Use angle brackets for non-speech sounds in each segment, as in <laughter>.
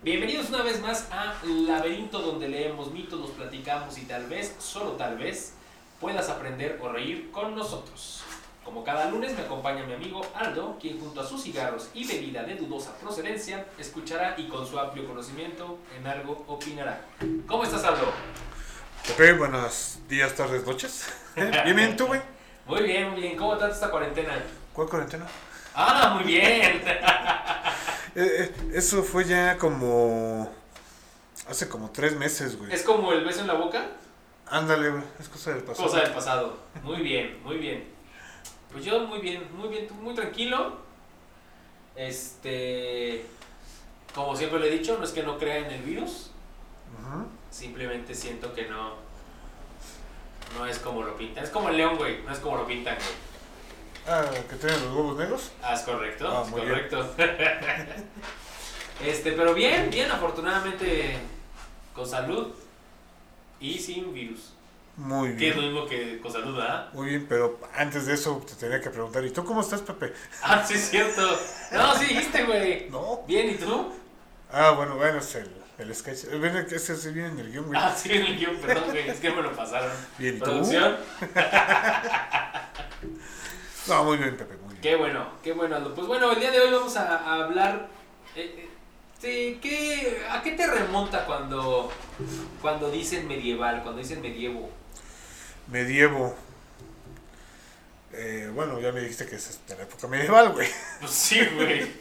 Bienvenidos una vez más a Laberinto, donde leemos mitos, los platicamos y tal vez, solo tal vez, puedas aprender o reír con nosotros. Como cada lunes me acompaña mi amigo Aldo, quien junto a sus cigarros y bebida de dudosa procedencia, escuchará y con su amplio conocimiento en algo opinará. ¿Cómo estás, Aldo? Pepe, buenos días, tardes, noches. <laughs> Bien, bien, tú, güey. Muy bien, muy bien. ¿Cómo trata esta cuarentena? ¿Cuál cuarentena? Ah, muy bien. <laughs> Eh, eh, eso fue ya como. Hace como tres meses, güey. ¿Es como el beso en la boca? Ándale, güey. Es cosa del pasado. Cosa del pasado. Muy bien, muy bien. Pues yo muy bien, muy bien, muy tranquilo. Este. Como siempre le he dicho, no es que no crea en el virus. Simplemente siento que no. No es como lo pintan. Es como el león, güey. No es como lo pintan, güey. Ah, que tienen los huevos negros. Ah, es correcto. Ah, es bien. correcto. <laughs> este, pero bien, bien, afortunadamente con salud y sin virus. Muy Que es lo bien. mismo que con salud, ¿verdad? Muy bien, pero antes de eso te tenía que preguntar, ¿y tú cómo estás, Pepe? <laughs> Ah, sí, es cierto. No, sí dijiste, güey. No. Bien, ¿y tú? Ah, bueno, bueno, es el, el sketch. Eh, Ven, que ese sí viene en el guion, güey. Ah, sí, en el guion, perdón, güey. Es que me lo pasaron. Bien, ¿y tú? Producción. <laughs> No, muy bien, Pepe, muy bien. Qué bueno, qué bueno, Aldo. Pues bueno, el día de hoy vamos a, a hablar. eh, eh, de qué, ¿A qué te remonta cuando, cuando dicen medieval, cuando dicen medievo? Medievo. Eh, bueno, ya me dijiste que es de la época medieval, güey. <laughs> Pues sí, güey.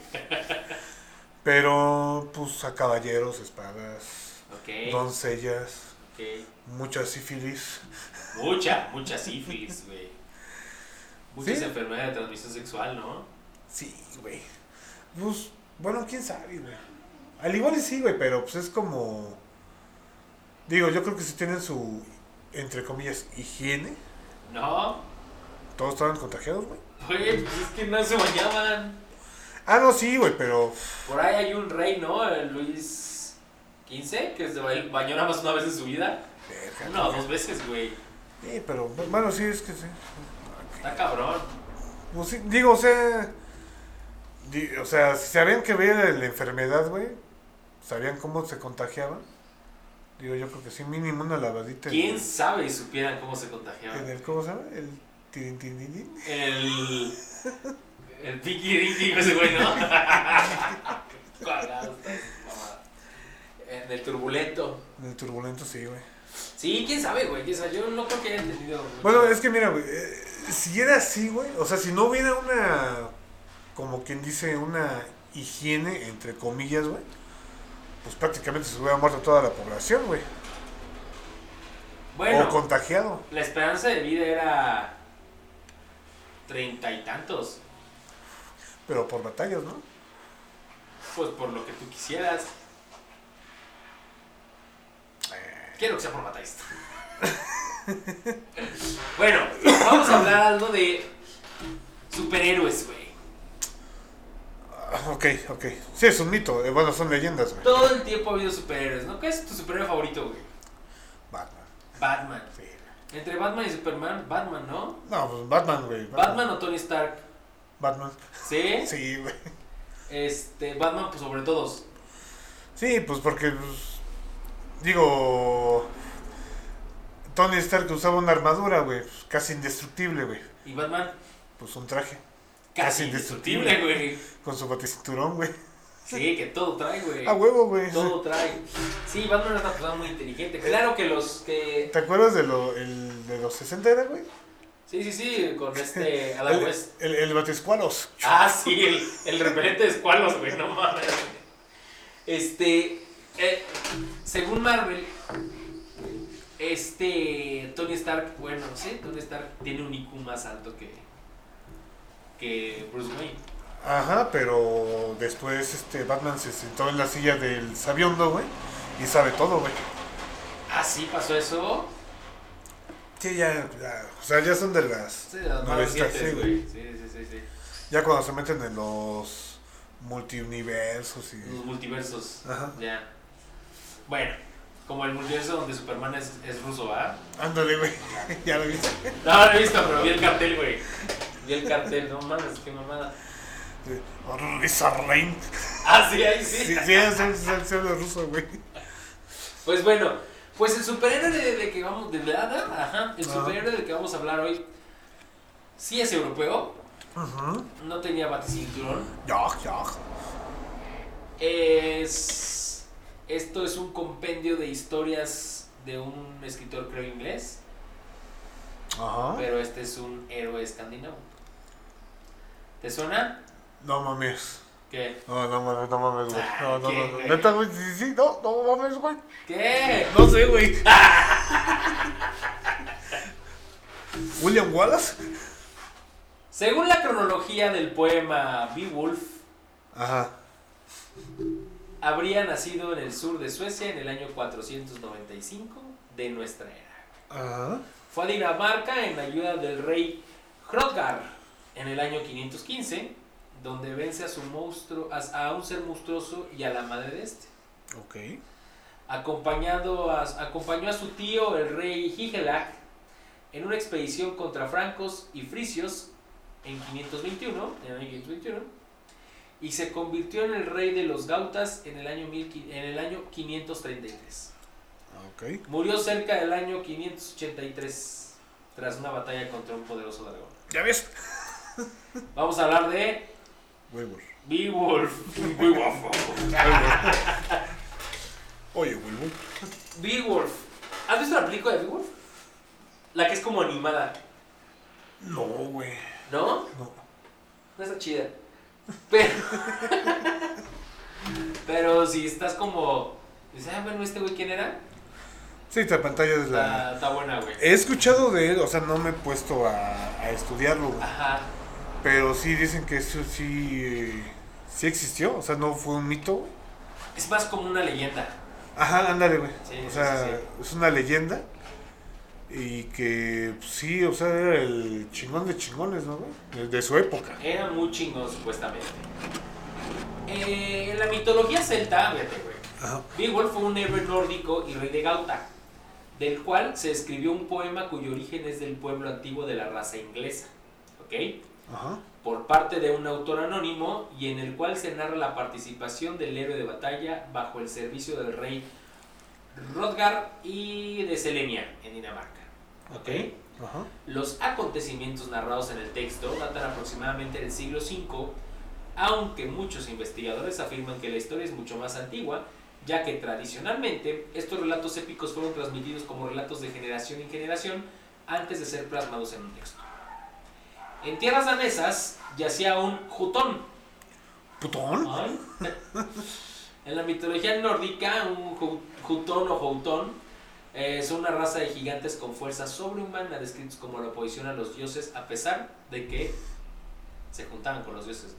Pero, pues, a caballeros, espadas, Ok. doncellas, ok. mucha sífilis. Mucha, mucha sífilis, güey. Muchas ¿Sí? enfermedades de transmisión sexual, ¿no? Sí, güey. Pues, bueno, quién sabe, güey. Al igual y sí, güey, pero pues es como. Digo, yo creo que si tienen su, entre comillas, higiene. No, Todos estaban contagiados, güey. güey, pues es que no se bañaban. Ah, no, sí, güey, pero. Por ahí hay un rey, ¿no? El Luis XV, que se ba- bañó nada más una vez en su vida. verga, Una o güey. dos veces, güey. Sí, pero, bueno, sí, es que sí. Está cabrón. Pues sí, digo, o sea. di- o sea, si sabían que veía la enfermedad, güey. Sabían cómo se contagiaban. Digo, yo creo que sí, mínimo una lavadita. en- ¿Quién sabe si supieran cómo se En contagiaban? el, ¿cómo se llama? El tirin, tirin, tirin. El. El Dinky, ese güey, ¿no? <laughs> En el turbulento. En el turbulento, sí, güey. Sí, quién sabe, güey. quién sabe. Yo no creo que haya entendido. Bueno, es que mira, güey. eh, si era así, güey. O sea, si no hubiera una. Como quien dice, una higiene, entre comillas, güey. Pues prácticamente se hubiera muerto toda la población, güey. Bueno, O contagiado. la esperanza de vida era. Treinta y tantos. Pero por batallas, ¿no? Pues por lo que tú quisieras. Quiero que sea por batallista. <laughs> bueno, vamos a hablar algo de superhéroes, güey. Ok, ok. Sí, es un mito. eh, bueno, son leyendas, güey. Todo el tiempo ha habido superhéroes, ¿no? ¿Qué es tu superhéroe favorito, güey? Batman. Batman. Sí. Entre Batman y Superman, Batman, ¿no? No, pues Batman, güey. Batman o Tony Stark. Batman. ¿Sí? <laughs> Sí, güey. Este, Batman, pues sobre todos. Sí, pues porque. pues, digo. Tony Stark usaba una armadura, güey. pues, Casi indestructible, güey. Y Batman, Pues un traje. casi Casi indestructible, güey. Con su baticinturón, güey. Sí, que todo trae, güey. A huevo, güey. Todo trae. Sí, Batman es una persona muy inteligente. Claro que los que. ¿Te acuerdas de, lo, el, de los 60 era, güey? Sí, sí, sí, con <laughs> este Adam El, West. el, el batiscualos. Ah, sí, el, el repelente de escualos, güey, no mames. Este. eh, según Marvel, este. Tony Stark, bueno, sí, Tony Stark tiene un IQ más alto que. que Bruce Wayne. Ajá, pero después este Batman se sentó en la silla del sabiondo, güey. Y sabe todo, güey. Ah, sí, pasó eso. Sí, ya, ya. O sea, ya son de las. Sí, de las sí, güey. Sí, sí, sí, sí. Ya cuando se meten en los multiuniversos y. Los multiversos. Ajá. Ya. Bueno, como el multiverso donde Superman es, es ruso, ¿ah? Ándale, güey. <laughs> ya lo viste. No, no lo he visto, pero vi el cartel, güey. Vi el cartel, no mames, qué mamada. Lisa Rain. Ah, sí, ahí sí. Sí, sí, sí, habla ruso, güey. Pues bueno, pues el superhéroe de, que vamos, de verdad, ajá, el Ajá. superhéroe del que vamos a hablar hoy, sí es europeo, Ajá. no tenía baticinturón, Ya, ya. es, esto es un compendio de historias de un escritor creo inglés, Ajá. pero este es un héroe escandinavo. ¿Te suena? No mames. ¿Qué? No, no mames, no mames, güey. No, no, ¿Qué, no. no. Neta, güey, sí, sí, no, no mames, güey. ¿Qué? No sé, güey. <laughs> William Wallace. Según la cronología del poema Beowulf, Ajá. Habría nacido en el sur de Suecia en el año 495 de nuestra era. Ajá. Fue a Dinamarca en ayuda del rey Hrothgar en el año 515, donde vence a su monstruo, a, a un ser monstruoso y a la madre de este. Ok. Acompañado a, acompañó a su tío, el rey Higelac, en una expedición contra francos y frisios en 521, en el año 521, y se convirtió en el rey de los gautas en el año, mil en el año 533. Ok. Murió cerca del año 583 tras una batalla contra un poderoso dragón. ¿Ya ves? Vamos a hablar de. Beowulf. Beowulf. Oye, Wilbur. Beowulf. ¿Has visto la película de Beowulf? La que es como animada, No, güey. ¿no? No. No está chida. Pero. <laughs> Pero si estás como. Dices, ah, bueno, ¿este güey quién era? Sí, la pantalla es la. Está, está buena, güey. He escuchado de él, o sea, no me he puesto a, a estudiarlo, güey. Ajá. Pero sí dicen que eso sí. Sí existió, o sea, no fue un mito, güey. Es más como una leyenda. Ajá, ándale, güey. Sí, o sí, sea, sí, es una leyenda. Y que pues, sí, o sea, era el chingón de chingones, ¿no? De, de su época. Era muy chingón, supuestamente. Eh, en la mitología celta, fíjate, güey. Beowulf fue un héroe nórdico y rey de Gauta, del cual se escribió un poema cuyo origen es del pueblo antiguo de la raza inglesa, ¿ok? Ajá. Por parte de un autor anónimo y en el cual se narra la participación del héroe de batalla bajo el servicio del rey Hrothgar y de Selenia en Dinamarca, ¿ok? Los acontecimientos narrados en el texto datan aproximadamente del siglo V, aunque muchos investigadores afirman que la historia es mucho más antigua, ya que tradicionalmente estos relatos épicos fueron transmitidos como relatos de generación en generación antes de ser plasmados en un texto. En tierras danesas yacía un jutón. ¿Putón? <laughs> En la mitología nórdica, un ju- jutón o joutón eh, son una raza de gigantes con fuerza sobrehumana, descritos como la oposición a los dioses, a pesar de que se juntaban con los dioses.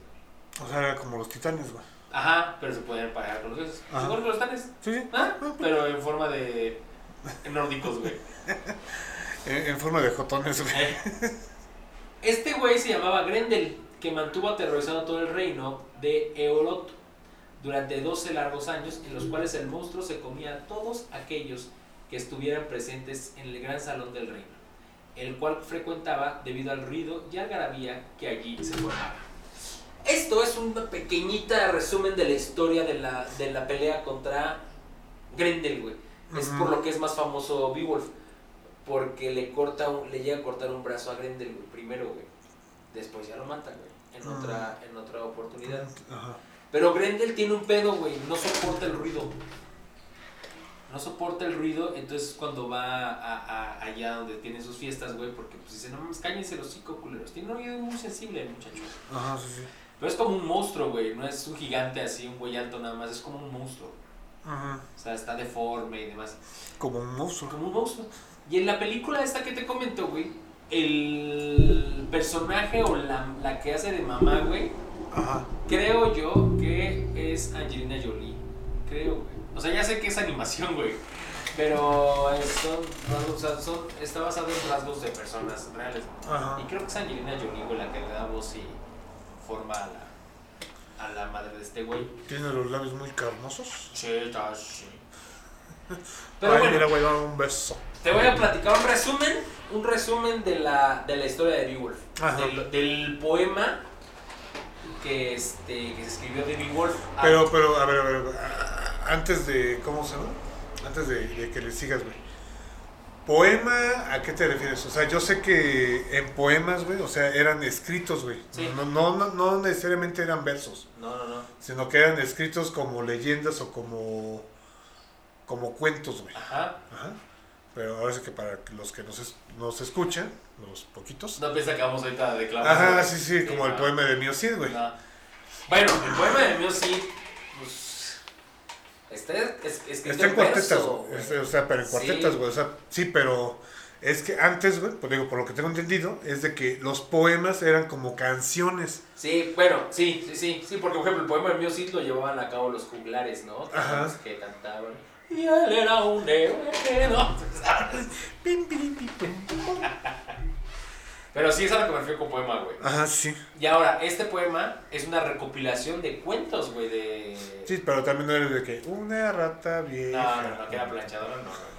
O sea, era como los titanes, güey. Ajá, pero se podían pagar con los dioses. Igual que los tanes, Sí, sí. ¿ah? pero en forma de nórdicos, güey. <laughs> En, en forma de jotones, güey. Eh. Este güey se llamaba Grendel, que mantuvo aterrorizado todo el reino de Eolot durante 12 largos años, en los cuales el monstruo se comía a todos aquellos que estuvieran presentes en el gran salón del reino, el cual frecuentaba debido al ruido y algarabía que allí se formaba. Esto es una pequeñita resumen de la historia de la, de la pelea contra Grendel, güey. Es por lo que es más famoso Beowulf. Porque le corta un- le llega a cortar un brazo a Grendel, güey, primero, güey. Después ya lo mata, güey. En otra, en otra oportunidad. Ajá. Pero Grendel tiene un pedo, güey. No soporta el ruido. No soporta el ruido, entonces cuando va a, a- allá donde tiene sus fiestas, güey, porque pues dice, no mames, cállense los cinco culeros. Tiene un oído muy sensible el muchacho. Ajá, sí, sí. Pero es como un monstruo, güey. No es un gigante así, un güey alto nada más. Es como un monstruo. Ajá. O sea, está deforme y demás. Como un monstruo. Como un monstruo. Y en la película esta que te comento, güey, el personaje o la, la que hace de mamá, güey, Ajá. creo yo que es Angelina Jolie. Creo, güey. O sea, ya sé que es animación, güey. Pero es- son, rasgos- o sea, son, está basado en rasgos de personas reales. Ajá. Y creo que es Angelina Jolie, güey, la que le da voz y forma a la, a la madre de este güey. Tiene los labios muy carnosos. Sí, está, sí. <laughs> Pero Ay, bueno, mira, güey, un beso. te voy a platicar un resumen, un resumen de la, de la historia de Beowulf. Del poema que, este, que se escribió de Wolf. Ah, Pero, pero, a ver, a ver, a ver, antes de, ¿cómo se llama? Antes de, de que le sigas, güey. Poema, ¿a qué te refieres? O sea, yo sé que en poemas, güey, o sea, eran escritos, güey. Sí. No, no, no, no necesariamente eran versos, No, no, no. sino que eran escritos como leyendas o como, como cuentos, güey. Ajá. Ajá. Pero ahora sí que para los que nos, nos escuchan, los poquitos. No piensa que vamos ahorita a declamar. Ajá, sí, sí, como el no. poema de Mio Cid, güey. No. Bueno, el poema de mío sí, pues. Está es, escrito Está en cuartetas, verso, güey. Este, O sea, pero en Sí. cuartetas, güey. O sea, sí, pero es que antes, güey, pues digo, por lo que tengo entendido, es de que los poemas eran como canciones. Sí, bueno, sí, sí, sí, sí, porque por ejemplo el poema de mío sí lo llevaban a cabo los juglares, ¿no? Ajá. Que cantaban. Y él era un héroe, ¿no? Pim, pim, pim, pim. Pero sí es a lo que me refiero con poema, güey. Ajá, sí. Y ahora, este poema es una recopilación de cuentos, güey, de... Sí, pero también no era de que una rata No, vieja. no, no, que era planchadora, no, no, no.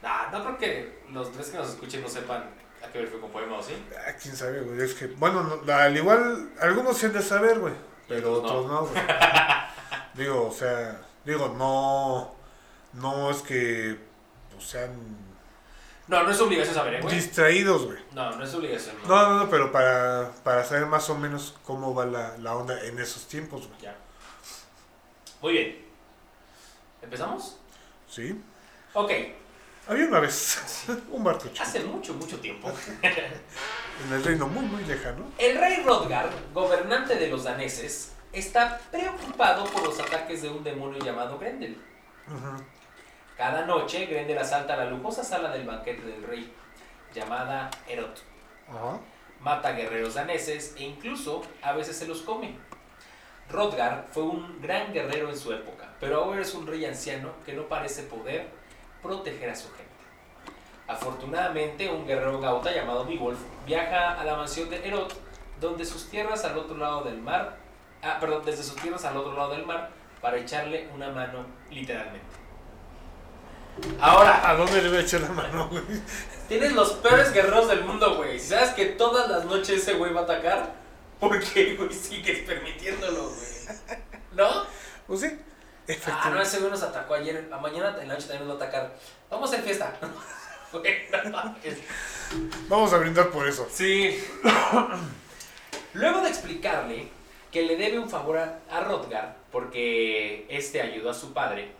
No, no creo que los tres que nos escuchen no sepan a qué me refiero con poema, ¿o sí? Ah, quién sabe, güey. Es que, bueno, no, al igual, algunos han de saber, güey. Pero Otros no. otros no, güey. <laughs> digo, o sea, digo, no. No es que pues, sean No, no es obligación saber, ¿eh, güey? distraídos, güey. No, no es obligación. No, no, no, pero para, para saber más o menos cómo va la, la onda en esos tiempos, güey. Ya. Muy bien. ¿Empezamos? ¿Sí? Ok. Había una vez <laughs> un barco chico Hace mucho, mucho tiempo. <laughs> en el reino muy, muy lejano. El rey Rodgar, gobernante de los daneses, está preocupado por los ataques de un demonio llamado Grendel. Cada noche, Grendel asalta la lujosa sala del banquete del rey, llamada Erot. Ajá. Mata guerreros daneses e incluso a veces se los come. Rodgar fue un gran guerrero en su época, pero ahora es un rey anciano que no parece poder proteger a su gente. Afortunadamente, un guerrero gauta llamado Beowulf viaja a la mansión de Herod, donde sus tierras al otro lado del mar, ah, perdón, desde sus tierras al otro lado del mar, para echarle una mano, literalmente. Ahora, ¿A dónde le voy a echar la mano, güey? Tienes los peores guerreros del mundo, güey. Si sabes que todas las noches ese güey va a atacar, ¿por qué, güey, sigues permitiéndolo, güey? ¿No? Pues sí, Ah, no, ese güey nos atacó ayer. A mañana en la noche también nos va a atacar. Vamos a hacer fiesta. <laughs> Vamos a brindar por eso. Sí. <coughs> Luego de explicarle que le debe un favor a, a Rodgar porque este ayudó a su padre,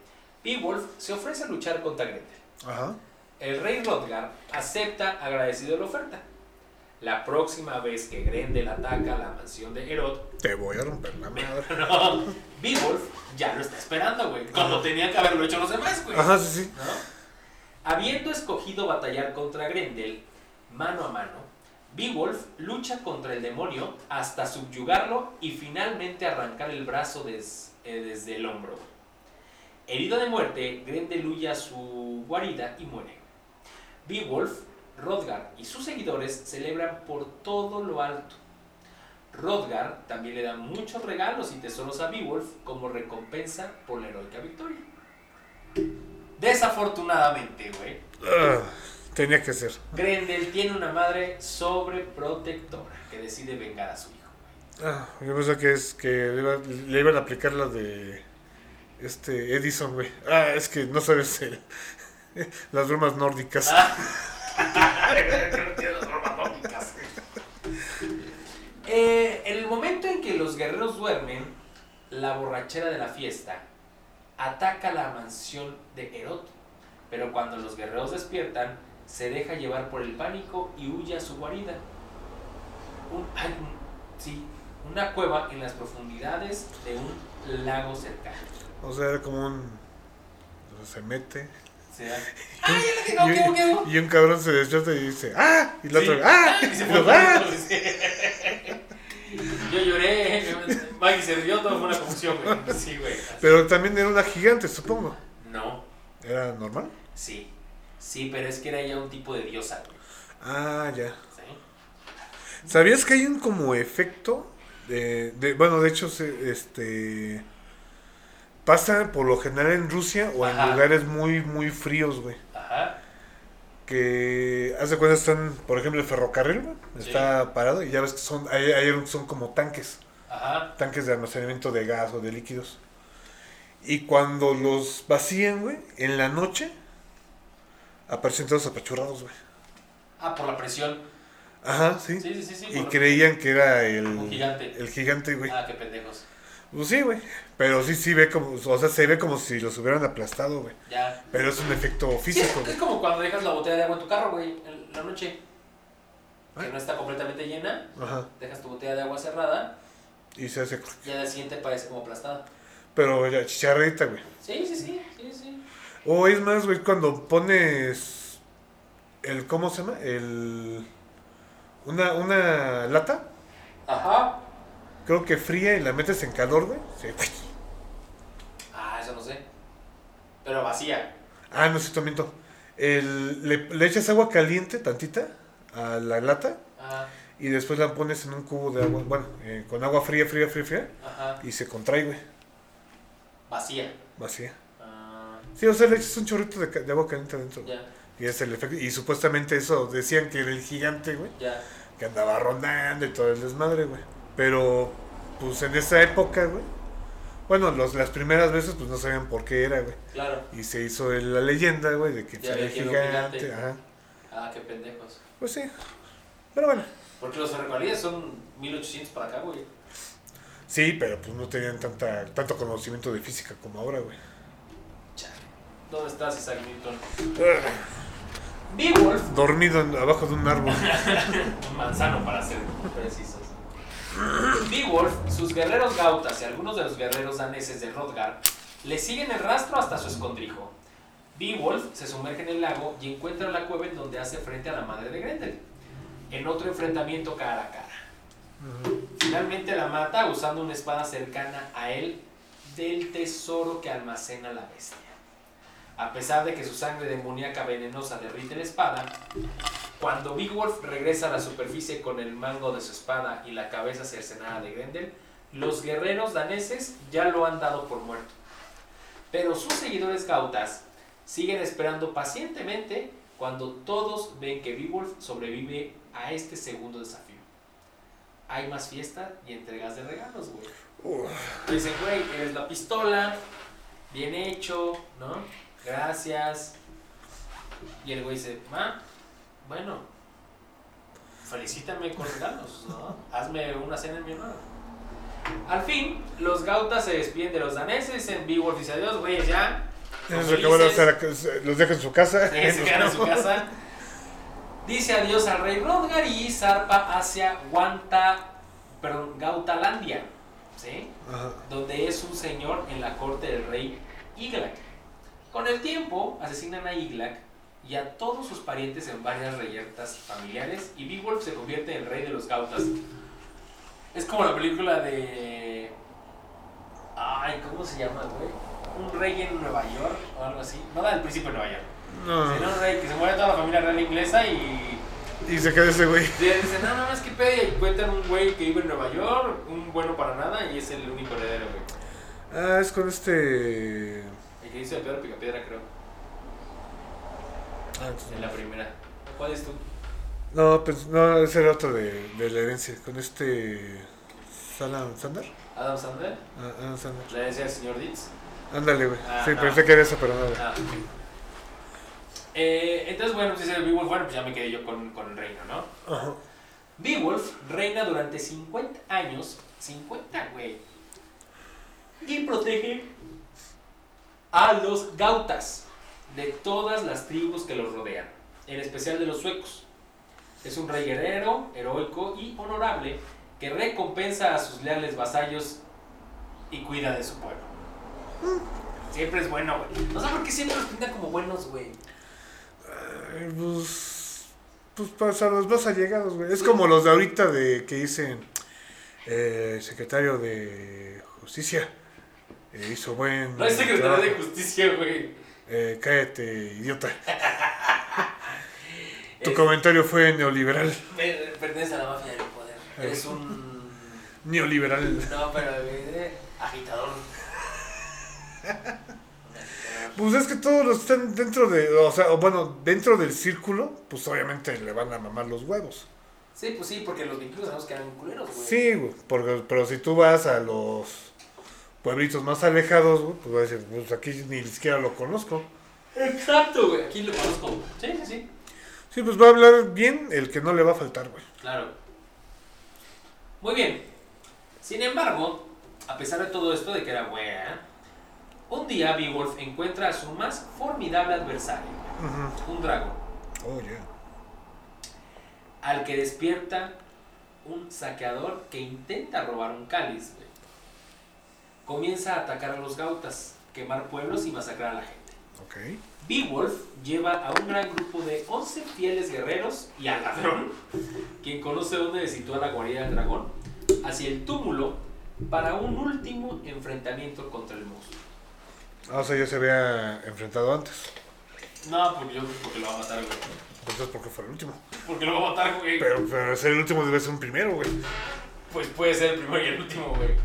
Beowulf se ofrece a luchar contra Grendel. Ajá. El rey Rodgar acepta agradecido la oferta. La próxima vez que Grendel ataca la mansión de Herod, Te voy a romper la madre. <laughs> no, Beowulf ya lo está esperando, güey. Ajá. tenía que haberlo hecho los demás, güey. Ajá, sí, sí. ¿no? Habiendo escogido batallar contra Grendel mano a mano, Beowulf lucha contra el demonio hasta subyugarlo y finalmente arrancar el brazo eh, desde el hombro. Herido de muerte, Grendel huye a su guarida y muere. Beowulf, Rodgar y sus seguidores celebran por todo lo alto. Rodgar también le da muchos regalos y tesoros a Beowulf como recompensa por la heroica victoria. Desafortunadamente, güey, Ah, tenía que ser. Grendel tiene una madre sobreprotectora que decide vengar a su hijo. Ah, yo pensé que es que le, iba- le iban a aplicar la de este Edison, güey. Ah, es que no sabes <laughs> las bromas nórdicas. Ah. Las <laughs> lógicas. Eh, en el momento en que los guerreros duermen, la borrachera de la fiesta ataca la mansión de Herod. Pero cuando los guerreros despiertan, se deja llevar por el pánico y huye a su guarida. Un- sí, una cueva en las profundidades de un lago cercano. O sea, era como un. Se mete. Se da- <laughs> ¡Ay, ya y, y un cabrón se despierta y dice ¡Ah! Y el otro Sí. ¡Ah! Y se Y fue luego, <laughs> ¡Ah! Yo lloré, <laughs> Maggie se rió, todo fue una confusión, güey. Sí, güey. Pero también era una gigante, supongo. No, ¿Era normal? sí. Sí, pero es que era ya un tipo de diosa, güey. Ah, ya. ¿sí? ¿Sabías que hay un como efecto? De, de- bueno, de hecho, se- este. Pasa por lo general en Rusia o en lugares muy, muy fríos, güey. Ajá. que hace cuenta están, por ejemplo, el ferrocarril, güey, Sí. está parado y ya ves que son, ahí, ahí son como tanques, Ajá. tanques de almacenamiento de gas o de líquidos. Y cuando los vacían, güey, en la noche, aparecen todos apachurrados, güey. Ah, por la presión. Ajá, sí. Sí, sí, sí. sí Y creían que era el, Un gigante. el gigante, güey. Ah, qué pendejos. Pues sí, güey. Pero sí, sí ve como, o sea, se ve como si los hubieran aplastado, güey. Ya. Pero es un efecto Sí, físico, es, güey. es como cuando dejas la botella de agua en tu carro, güey, en la noche. Que ¿Eh? no está completamente llena, Ajá. dejas tu botella de agua cerrada Y se hace. y al siguiente parece como aplastada. Pero ya chicharrita, güey. Sí, sí, sí, sí, sí. O es más, güey, cuando pones el, ¿cómo se llama? El, una, una lata, Ajá. creo que fría y la metes en calor, güey. Sí. Ah, eso no sé. Pero vacía. Ah, no sé, te miento. El, le, le echas agua caliente, tantita, a la lata Ajá, y después la pones en un cubo de agua, bueno, eh, con agua fría, fría, fría, fría ajá. y se contrae, güey, Vacía. vacía. Sí, o sea, le echas un chorrito de, de agua caliente adentro. ya, Y es el efecto. Y supuestamente eso decían que era el gigante, güey. ya. que andaba rondando y todo el desmadre, güey. Pero, pues en esa época, güey. Bueno, los, las primeras veces, pues no sabían por qué era, güey. Claro. Y se hizo el- la leyenda, güey, de que Ya era gigante. gigante. Ajá. Ah, qué pendejos. Pues sí. Pero bueno. Porque los ferrocarriles son 1800 para acá, güey. Sí, pero pues no tenían tanta, tanto conocimiento de física como ahora, güey. ¿Dónde estás, Isaac Newton? Beowulf, Dormido en- abajo de un árbol. <laughs> un manzano para ser precisos. Beowulf, sus guerreros gautas y algunos de los guerreros daneses de Hrothgar le siguen el rastro hasta su escondrijo. Beowulf se sumerge en el lago y encuentra la cueva en donde hace frente a la madre de Grendel, en otro enfrentamiento cara a cara. Finalmente la mata usando una espada cercana a él del tesoro que almacena la bestia. A pesar de que su sangre demoníaca venenosa derrite la espada, cuando Beowulf regresa a la superficie con el mango de su espada y la cabeza cercenada de Grendel, los guerreros daneses ya lo han dado por muerto. Pero sus seguidores gautas siguen esperando pacientemente cuando todos ven que Beowulf sobrevive a este segundo desafío. Hay más fiesta y entregas de regalos, güey. Dicen, güey, eres la pistola, bien hecho, ¿no? Gracias. Y el güey dice, ma, bueno, felicítame con regalos, ¿no? Hazme una cena en mi honor. Al fin, los gautas se despiden de los daneses, en Beowulf dice adiós, güeyes, ya. son Eso que van a felices". hacer, se- los deja en su casa. Sí, se quedan en su casa. Dice adiós al rey Rodgar y zarpa hacia Guanta, perdón, Gautalandia, ¿sí? Ajá. donde es un señor en la corte del rey Iglak. Con el tiempo, asesinan a Iglak y a todos sus parientes en varias reyertas familiares y Beowulf se convierte en rey de los Gautas. Es como la película de... Ay, ¿cómo se llama, güey? Un rey en Nueva York o algo así. No da el príncipe de Nueva York. No. Un rey que se muere toda la familia real inglesa y Y se queda ese güey. Dicen, no, no, es que pedo. Y cuentan un güey que vive en Nueva York, un bueno para nada, y es el único heredero, güey. Ah, es con este. Que Pedro Picapiedra, creo. Ah, entonces- En la primera. ¿Cuál es tú? No, pues no, ese era otro de, de la herencia. Con este. Salam Sander. Adam Sandler. Ah, Adam Sandler. La herencia del señor Ditz. Ándale, güey. Ah, sí, no. pensé que era eso, pero no. Ah. Eh, entonces, bueno, pues dice Beowulf, bueno, pues ya me quedé yo con, con el reino, ¿no? Ajá. Beowulf reina durante 50 años, 50, güey, y protege a los gautas de todas las tribus que los rodean, en especial de los suecos. Es un rey guerrero, heroico y honorable que recompensa a sus leales vasallos y cuida de su pueblo. Siempre es bueno, güey. No sé por qué siempre los pintan como buenos, güey. Pues. Pues para los más allegados, güey. Es como los de ahorita de que dicen. Eh, secretario de Justicia. Eh, hizo buen. No es secretario de trabajo. justicia, güey. Eh, cállate, idiota. <laughs> Tu Es- comentario fue neoliberal. Per- Pertenece a la mafia del poder. Es un. Neoliberal. No, pero eh, agitador. Pues es que todos los que están dentro de, o sea, bueno, dentro del círculo, pues obviamente le van a mamar los huevos. Sí, pues sí, porque los vikingos sabemos que eran culeros, güey. Sí, güey, porque, pero si tú vas a los pueblitos más alejados, güey, pues vas a decir, pues aquí ni siquiera lo conozco. Exacto, güey. Aquí lo conozco. Sí, sí, sí. Sí, pues va a hablar bien el que no le va a faltar, güey. Claro. Muy bien. Sin embargo, a pesar de todo esto de que era wea, un día Beowulf encuentra a su más formidable adversario, un dragón, Oh, yeah. al que despierta un saqueador que intenta robar un cáliz. güey. Comienza a atacar a los gautas, quemar pueblos y masacrar a la gente. Ok. Beowulf lleva a un gran grupo de 11 fieles guerreros y al ladrón, quien conoce dónde situar la guarida del dragón, hacia el túmulo para un último enfrentamiento contra el monstruo. Ah, o sea, ya se había enfrentado antes. No, porque yo porque lo va a matar, güey. Entonces, ¿por qué fue el último? Porque lo va a matar, güey. Pero, pero ser el último debe ser un primero, güey. Pues puede ser el primero y el último, güey.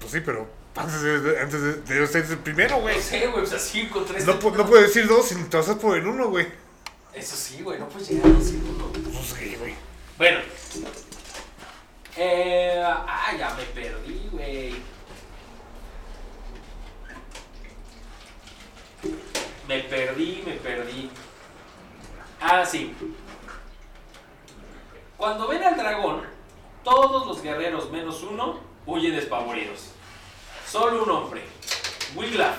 Pues sí, pero antes de, antes de, ser el primero, güey. No sé, güey, encontré No, este pu- no pedo. puedes decir dos sin pasar por el uno, güey. Eso sí, güey, no puedes llegar a decir uno. Pues sí, güey. Bueno. Eh, ah, ya me perdí, güey. Me perdí, me perdí. Ah, sí. Cuando ven al dragón, todos los guerreros menos uno huyen despavoridos. Solo un hombre, Wiglaf,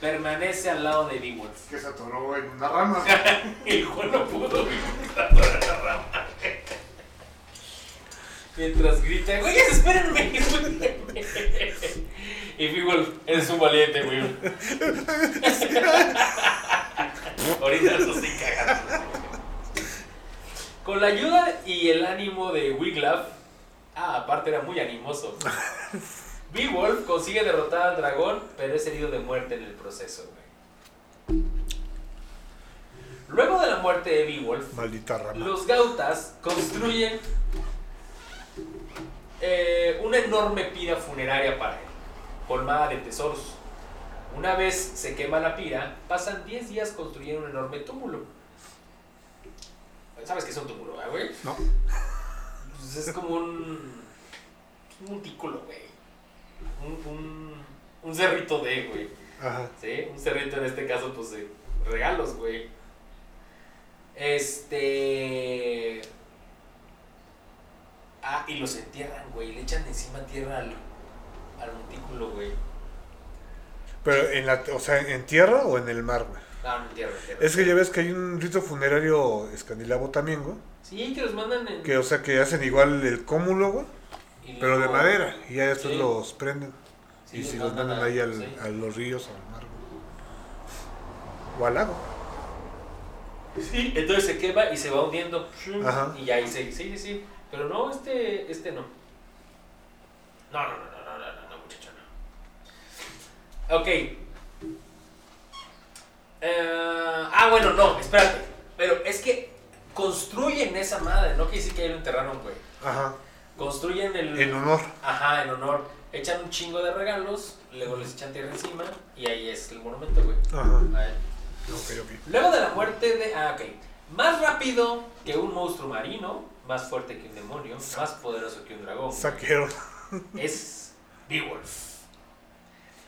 permanece al lado de Beowulf. Que se atoró en una rama. <laughs> El Juan no pudo <laughs> vivir la rama. Mientras grita, güey, espérenme. Y Beowulf, eres un valiente, güey. <laughs> Ahorita eso sí cagando. Con la ayuda y el ánimo de Wiglaf, ah, aparte era muy animoso. Beowulf consigue derrotar al dragón, pero es herido de muerte en el proceso, güey. Luego de la muerte de Beowulf, Maldita rama. los Gautas construyen eh, una enorme pira funeraria para él, colmada de tesoros. Una vez se quema la pira, pasan 10 días construyendo un enorme túmulo. ¿Sabes qué es un túmulo, eh, güey? No. Pues es como un. Un montículo, güey. Un, un, un cerrito de, güey. Ajá. ¿Sí? Un cerrito en este caso, pues de regalos, güey. Este. Ah, y los entierran, güey. Le echan encima tierra al, al montículo, güey. Pero en la, o sea, ¿en tierra o en el mar, güey? No, no entierran, entierran. Es que ya ves que hay un rito funerario escandinavo también, güey. Sí, que los mandan en. Que, o sea, que hacen igual el cúmulo, güey. Y Pero de madera. Y ya Sí. los prenden. Sí, y si los mandan ahí a- al, sí. a los ríos al mar. O al lago. Sí, entonces se quema y se va hundiendo. Ajá. Y ahí se. Sí, sí, sí. Pero no, este, este no. No, no, no, no, no, no, no, no, muchacho, no. Ok. Eh, ah, bueno, no, espérate. Pero es que construyen esa madre, no quiere decir que ahí lo enterraron, güey. Ajá. Construyen el. En honor. Ajá, en honor. Echan un chingo de regalos, luego les echan tierra encima y ahí es el monumento, güey. Ajá. A él. Ok, ok. Luego de la muerte de. Ah, ok. Más rápido que un monstruo marino, más fuerte que un demonio, más poderoso que un dragón. Saquero. Es Beowulf.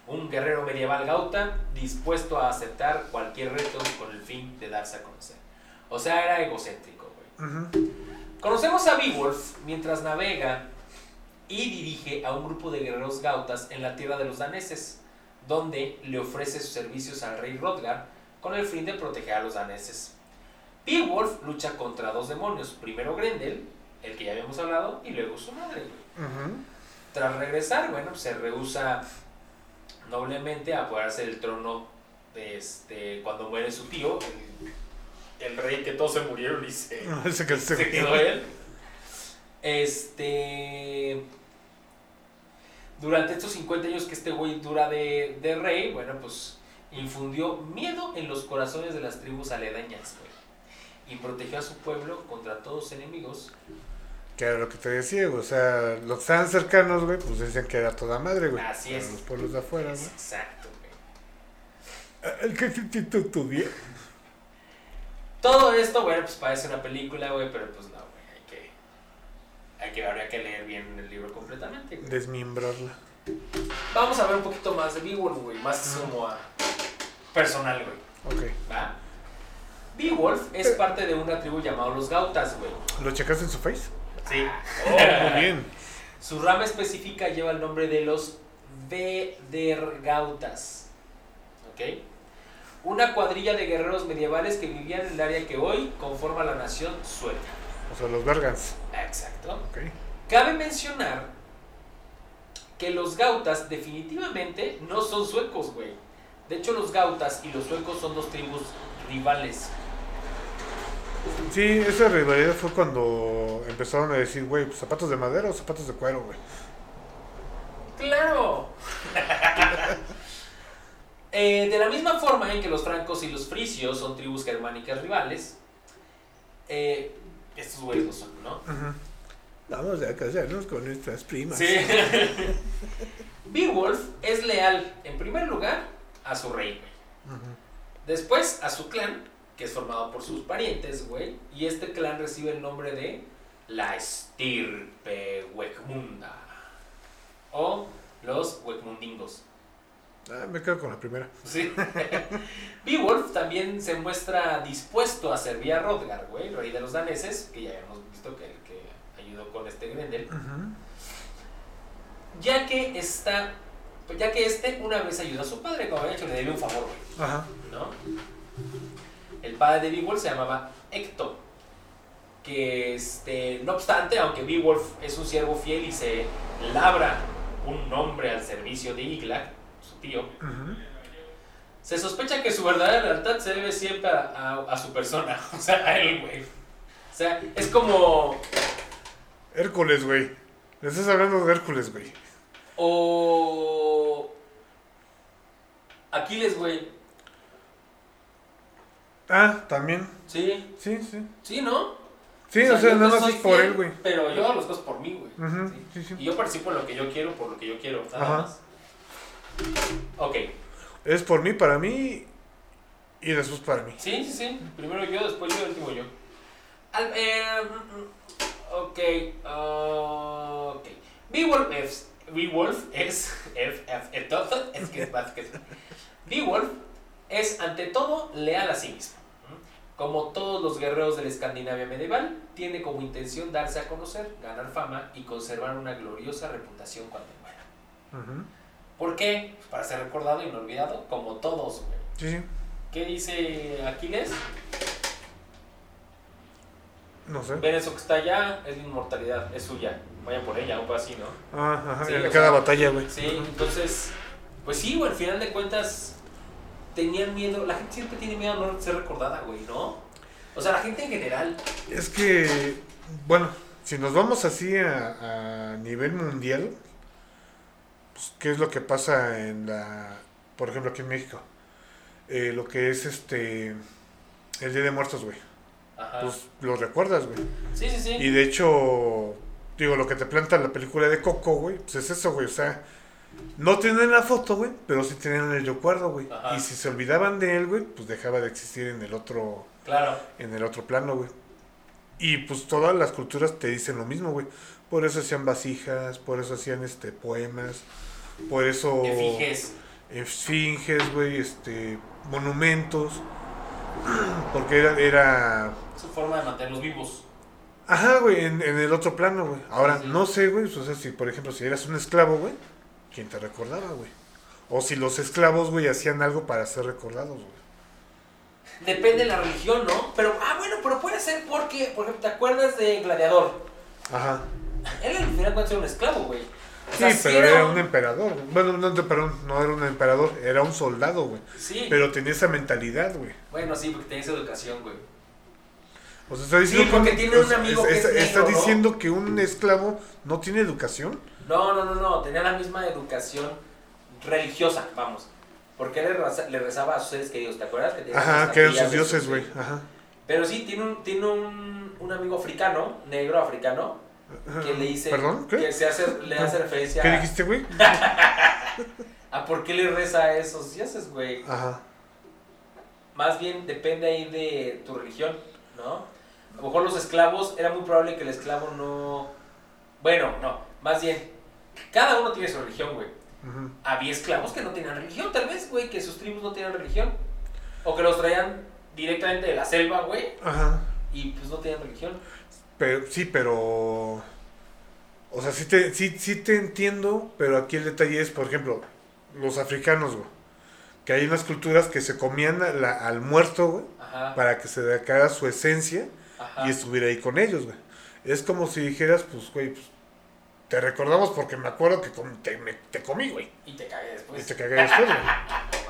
Un guerrero medieval gauta dispuesto a aceptar cualquier reto con el fin de darse a conocer. O sea, era egocéntrico, güey. Conocemos a Beowulf mientras navega y dirige a un grupo de guerreros gautas en la tierra de los daneses, donde le ofrece sus servicios al rey Rodgar con el fin de proteger a los daneses. Beowulf lucha contra dos demonios, primero Grendel, el que ya habíamos hablado, y luego su madre. Tras regresar, bueno, se rehúsa noblemente a apoderarse del trono de este, cuando muere su tío, el, el rey que todos se murieron y se, <laughs> se quedó él. Este. Durante estos 50 años que este güey dura de, de rey, bueno, pues infundió miedo en los corazones de las tribus aledañas, güey. Y protegió a su pueblo contra todos enemigos. Que era lo que te decía, güey. O sea, los que estaban cercanos, güey, pues decían que era toda madre, güey. Así es. Los pueblos de afuera, güey. Exacto, güey. <laughs> El que te tuviera. Todo esto, bueno, pues parece una película, güey, pero pues no, güey, hay que... Hay que, habría que leer bien el libro completamente, güey. Desmembrarla. Vamos a ver un poquito más de Beowulf, güey, más como a personal, güey, Ok. ¿va? Beowulf es parte de una tribu llamada los Gautas, güey. ¿Lo checaste en su face? Sí. Oh, muy <laughs> bien. Su rama específica lleva el nombre de los Vedergautas. ¿Ok? Una cuadrilla de guerreros medievales que vivían en el área que hoy conforma la nación sueca. O sea, los Bergans. Exacto. Ok. Cabe mencionar que los gautas definitivamente no son suecos, güey. De hecho, los gautas y los suecos son dos tribus rivales. Sí, esa rivalidad fue cuando empezaron a decir, güey, pues, zapatos de madera o zapatos de cuero, güey. ¡Claro! <laughs> Eh, de la misma forma en que los francos y los frisios son tribus germánicas rivales, eh, estos güeyes lo son, ¿no? Vamos a casarnos con nuestras primas. Sí. <laughs> Beowulf es leal, en primer lugar, a su rey, güey. Después a su clan, que es formado por sus parientes, güey. Y este clan recibe el nombre de la estirpe Wegmunda. O los Wegmundingos. Ah, me quedo con la primera. Sí. <laughs> Beowulf también se muestra dispuesto a servir a Rodgar, güey, rey de los daneses, que ya hemos visto que, que ayudó con este Grendel. Ya que está. Ya que este una vez ayudó a su padre, como había hecho, le debe un favor, güey. Ajá. ¿no? El padre de Beowulf se llamaba Hector. Que este, no obstante, aunque Beowulf es un siervo fiel y se labra un nombre al servicio de Iglac, tío, se sospecha que su verdadera lealtad se debe siempre a, a- a su persona, <laughs> o sea, a él, güey. O sea, es como. Hércules, güey. Le estás hablando de Hércules, güey. O. Aquiles, güey. Ah, también. Sí, Sí, sí. sí, ¿no? Sí, o sea, yo nada no más es por él, güey. Pero yo hago las cosas por mí, güey. Ujú, Sí. sí, sí. Y yo participo en lo que yo quiero por lo que yo quiero, nada Ajá. más. Ok, Es por mí, para mí y después para mí. sí, sí, sí. Primero yo, después yo, último yo. Al- eh, mm, mm, ok, ah, ok. Beowulf es. Beowulf es. <laughs> es, es, es que es más que. Beowulf es ante todo leal a sí mismo. Como todos los guerreros de la Escandinavia medieval, tiene como intención darse a conocer, ganar fama y conservar una gloriosa reputación cuando muera. Ujú. ¿Por qué? Pues para ser recordado y no olvidado, como todos, güey. Sí, sí. ¿Qué dice Aquiles? No sé. Ven eso que está allá, es la inmortalidad, es suya. Vayan por ella, algo así, ¿no? Ah, ajá. Sí, en o cada sea, batalla, güey. Sí, entonces, pues sí, güey, al final de cuentas, tenían miedo, la gente siempre tiene miedo a no ser recordada, güey, ¿no? O sea, la gente en general, Es que, bueno, si nos vamos así a, a nivel mundial, pues, ¿qué es lo que pasa en la, por ejemplo, aquí en México? Eh, lo que es este, el Día de Muertos, güey. ajá. Pues lo recuerdas, güey. sí, sí, sí. Y de hecho, digo, lo que te planta la película de Coco, güey, pues es eso, güey. O sea, no tienen la foto, güey, pero sí tenían el recuerdo, güey. Y si se olvidaban de él, güey, pues dejaba de existir en el otro, Claro. en el otro plano, güey. Y pues todas las culturas te dicen lo mismo, güey. Por eso hacían vasijas, por eso hacían este poemas, por eso Que fijes. esfinges, güey, este monumentos, <clears throat> porque era, era Su forma de mantenerlos vivos. Ajá, güey, en, en el otro plano, güey. Ahora, Sí, no sé, güey, o sea, si por ejemplo, si eras un esclavo, güey, ¿quién te recordaba, güey? O si los esclavos, güey, hacían algo para ser recordados, güey. Depende de la religión, ¿no? Pero, ah, bueno, pero puede ser porque, por ejemplo, ¿te acuerdas de Gladiador? Ajá. Él al final de cuentas era un esclavo, güey. O Sí, sea, pero era un- un emperador. Bueno, no, perdón, no era un emperador, era un soldado, güey. Sí. Pero tenía esa mentalidad, güey. Bueno, sí, porque tenía esa educación, güey. O sea, está diciendo Sí, que porque un- tiene o un sea, amigo es- que es está- está negro, ¿no? diciendo que un esclavo no tiene educación. No, no, no, no. Tenía la misma educación religiosa, vamos. Porque él le, reza- le rezaba a sus seres queridos, ¿te acuerdas? Que Ajá, que eran sus dioses, güey. Ajá. Pero sí, tiene un, tiene un, un amigo africano, negro africano, que le dice. ¿Perdón? Que ¿Qué? se hace, le hace referencia ¿Qué dijiste, güey? <laughs> a por qué le reza a esos dioses, güey. Ajá. más bien depende ahí de tu religión, ¿no? A lo mejor los esclavos, era muy probable que el esclavo no... Bueno, no, más bien, cada uno tiene su religión, güey. Había esclavos que no tenían religión, tal vez, güey, que sus tribus no tenían religión. O que los traían directamente de la selva, güey, Ajá. y pues no tenían religión. Pero, sí, pero. O sea, sí te, sí, sí te entiendo, pero aquí el detalle es, por ejemplo, los africanos, güey. Que hay unas culturas que se comían a la- al muerto, güey, Ajá. para que se declara su esencia Ajá. y estuviera ahí con ellos, güey. Es como si dijeras, pues, güey, pues, te recordamos porque me acuerdo que com- te, me- te comí, güey. Y te cagué Y después. te cagué después, güey. <laughs>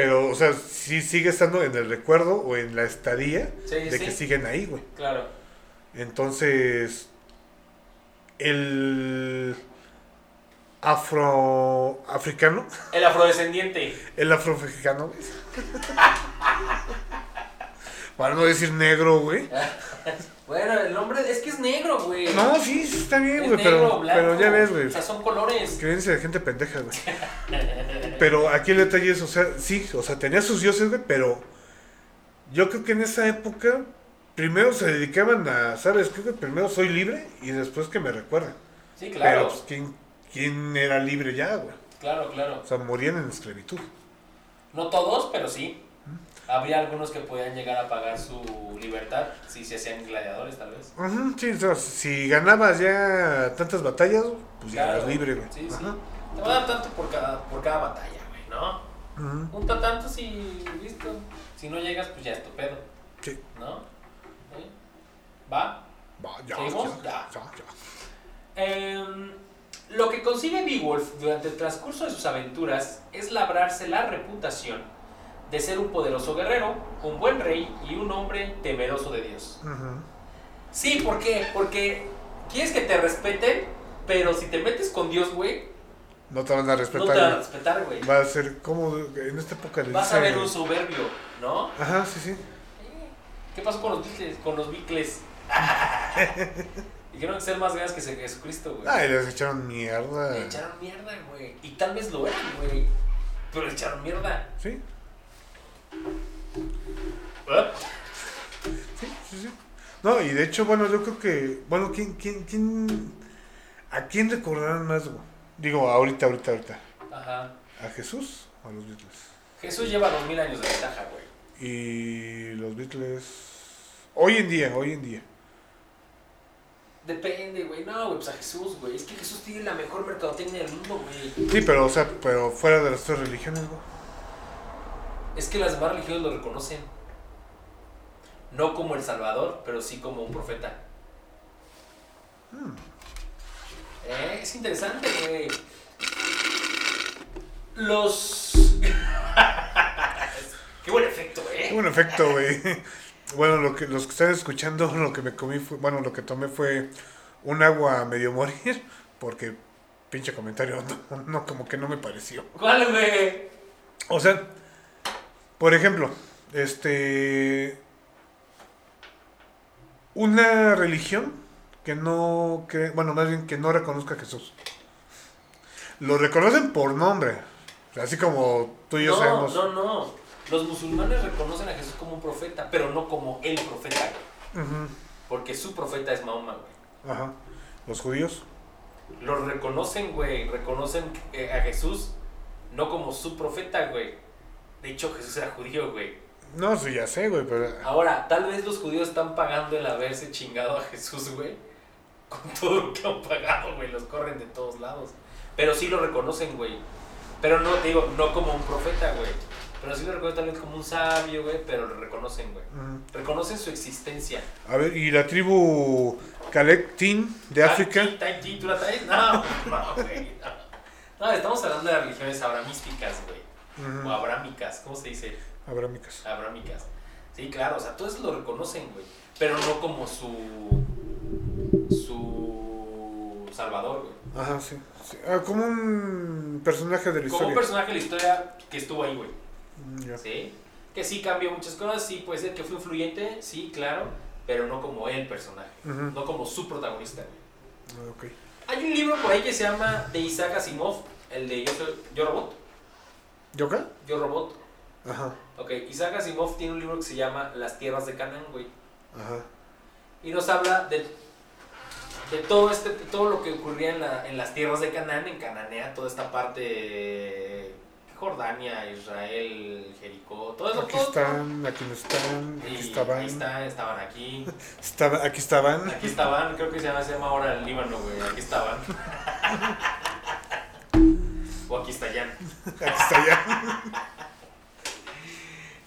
Pero, o sea, sí sigue estando en el recuerdo o en la estadía Sí, de sí. que siguen ahí, güey. Claro. Entonces, el afroafricano, El afrodescendiente. el afroafricano. <laughs> Para no decir negro, güey. <laughs> Bueno, el hombre es que es negro, güey. No, sí, sí está bien, güey, pero, blanco. pero ya ves, güey. O sea, son colores. Creencia de gente pendeja, güey. Pero aquí el detalle es, o sea, sí, o sea, tenía sus dioses, güey, pero yo creo que en esa época primero se dedicaban a, ¿sabes? Creo que primero soy libre y después que me recuerden. Sí, Pero, claro. pues, ¿quién, ¿quién era libre ya, güey? Claro, claro. O sea, morían en esclavitud. No todos, pero sí. Habría algunos que podían llegar a pagar su libertad si se hacían gladiadores, tal vez. Ujú, sí, o sea, si ganabas ya tantas batallas, pues ya Claro. eras libre, güey. Sí, sí. Ajá. Te va a dar tanto por cada, por cada batalla, güey, ¿no? Ujú, Junta tanto si, listo. Si no llegas, pues ya es tu pedo, sí. ¿no? ¿Sí? ¿Va? Va, ya, ¿Seguimos? ya, Ya. ya, ya. Em, lo que consigue Beowulf durante el transcurso de sus aventuras es labrarse la reputación de ser un poderoso guerrero, un buen rey y un hombre temeroso de Dios. Sí, ¿por qué? Porque quieres que te respeten, pero si te metes con Dios, güey, No te van a no respetar. te van a respetar, güey. Va a ser como en esta época le Vas a ver un soberbio, ¿no? Ajá, sí, sí. ¿Qué pasó con los Beatles? Con los Beatles. <laughs> Dijeron que ser más grandes que Jesucristo, güey. Ay, les echaron mierda. Le echaron mierda, güey. Y tal vez lo eran, güey. Pero le echaron mierda. Sí, ¿Eh? sí, sí, sí. No, y de hecho, bueno, yo creo que, bueno, ¿quién, quién, quién, a quién recordarán más, güey? Digo, ahorita, ahorita, ahorita. Ajá. ¿A Jesús o a los Beatles? Jesús lleva dos mil años de ventaja, güey. Y los Beatles, hoy en día, hoy en día. Depende, güey. No, güey, pues a Jesús, güey. Es que Jesús tiene la mejor mercadotecnia del mundo, güey. Sí, pero, o sea, pero fuera de las tres religiones, güey. Es que las demás religiones lo reconocen. No como el Salvador, pero sí como un profeta. Hmm. Eh, es interesante, güey. Los. <laughs> Qué buen efecto, Qué eh. buen efecto, güey. Bueno, lo que, los que están escuchando, <laughs> lo que me comí fue, bueno, lo que tomé fue un agua a medio morir, porque pinche comentario, <laughs> no, no, como que no me pareció. ¿Cuál, güey? O sea, por ejemplo, este, una religión que no, que, bueno, más bien que no reconozca a Jesús. Lo reconocen por nombre, así como tú y yo no, sabemos. no, no. Los musulmanes reconocen a Jesús como un profeta, pero no como el profeta, Porque su profeta es Mahoma, güey. Ajá. Los judíos. Lo reconocen, güey. Reconocen eh, a Jesús no como su profeta, güey. De hecho, Jesús era judío, güey. No, sí, ya sé, güey, pero... Ahora, tal vez los judíos están pagando el haberse chingado a Jesús, güey. Con todo lo que han pagado, güey. Los corren de todos lados. Pero sí lo reconocen, güey. Pero no, te digo, no como un profeta, güey. Pero sí lo reconocen tal vez como un sabio, güey. Pero lo reconocen, güey. Reconocen su existencia. A ver, ¿y la tribu Calektin de África? ¿Tú la traes? No, <laughs> no, güey. No. No, estamos hablando de las religiones abramísticas, güey. O abrámicas, ¿cómo se dice? Abrámicas. Abrámicas. Sí, claro, o sea, todo eso lo reconocen, güey. Pero no como su. su. Salvador, güey. Ajá, sí. sí. Ah, como un personaje de la Como un historia. personaje de la historia que estuvo ahí, güey. Mm. ¿Sí? Que sí cambió muchas cosas, sí, puede ser que fue influyente, sí, claro. Pero no como el personaje. No como su protagonista, güey. Ah, ok. Hay un libro por ahí que se llama de Isaac Asimov, el de Yo, soy, Yo Robot. ¿Yoga? Yo Robot. Ajá, Ok, Isaac Asimov tiene un libro que se llama Las tierras de Canaán, güey. ajá. Y nos habla de, de todo este de todo lo que ocurría en, la- en las tierras de Canaán, en Cananea, toda esta parte Jordania, Israel, Jericó, todo eso. Aquí todo- están, aquí no están, aquí estaban. ahí está, estaban aquí. <laughs> Estaba- aquí estaban. Aquí estaban, creo que se llama, se llama ahora el Líbano, güey. Aquí estaban. <laughs> <laughs> o aquí está está ya.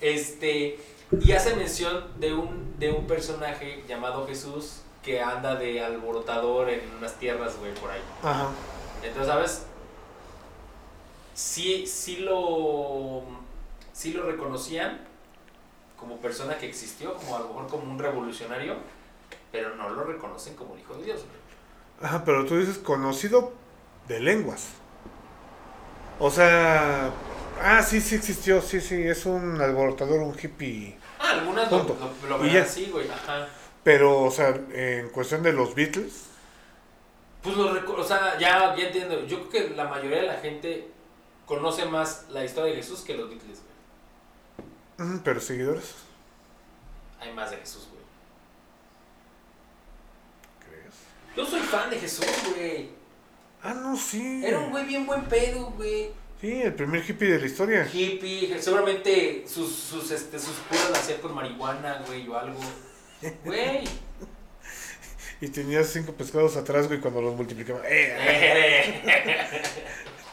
Este, y hace mención de un, de un personaje llamado Jesús que anda de alborotador en unas tierras, güey, por ahí. Ajá. Entonces, ¿sabes? Sí, sí lo, sí lo reconocían como persona que existió, como a lo mejor como un revolucionario, pero no lo reconocen como el Hijo de Dios, güey. Ajá, pero tú dices conocido de lenguas. O sea, ah, sí, sí existió, sí, sí, es un alborotador, un hippie. Ah, algunas lo, Punto. lo, lo ven así, güey, ajá. Pero, o sea, en cuestión de los Beatles, Pues lo reco- o sea, ya, ya entiendo. Yo creo que la mayoría de la gente conoce más la historia de Jesús que los Beatles, güey. ujú, pero seguidores, Hay más de Jesús, güey. ¿crees? Yo soy fan de Jesús, güey. Ah, no, sí. Era un güey bien buen pedo, güey. Sí, el primer hippie de la historia. Hippie, seguramente sus, sus, este, sus curas las hacía con marihuana, güey, o algo. Güey. <laughs> Y tenía cinco pescados atrás, güey, cuando los multiplicaba. ¡Eh! <laughs> Eh,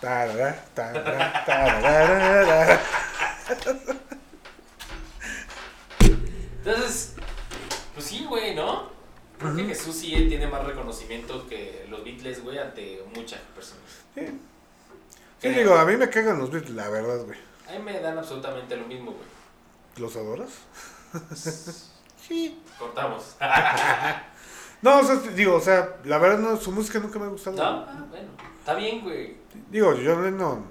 Tarara, tarara. Entonces, pues sí, güey, ¿no? Creo que. Jesús sí tiene más reconocimiento que los Beatles, güey, ante muchas personas. Sí. Sí, digo, a mí me cagan los Beatles, la verdad, güey. A mí me dan absolutamente lo mismo, güey. ¿Los adoras? <laughs> sí. Cortamos. <laughs> No, o sea, digo, o sea, la verdad, no, su música nunca me ha gustado. ¿No? Ah, bueno. Está bien, güey. Digo, John Lennon,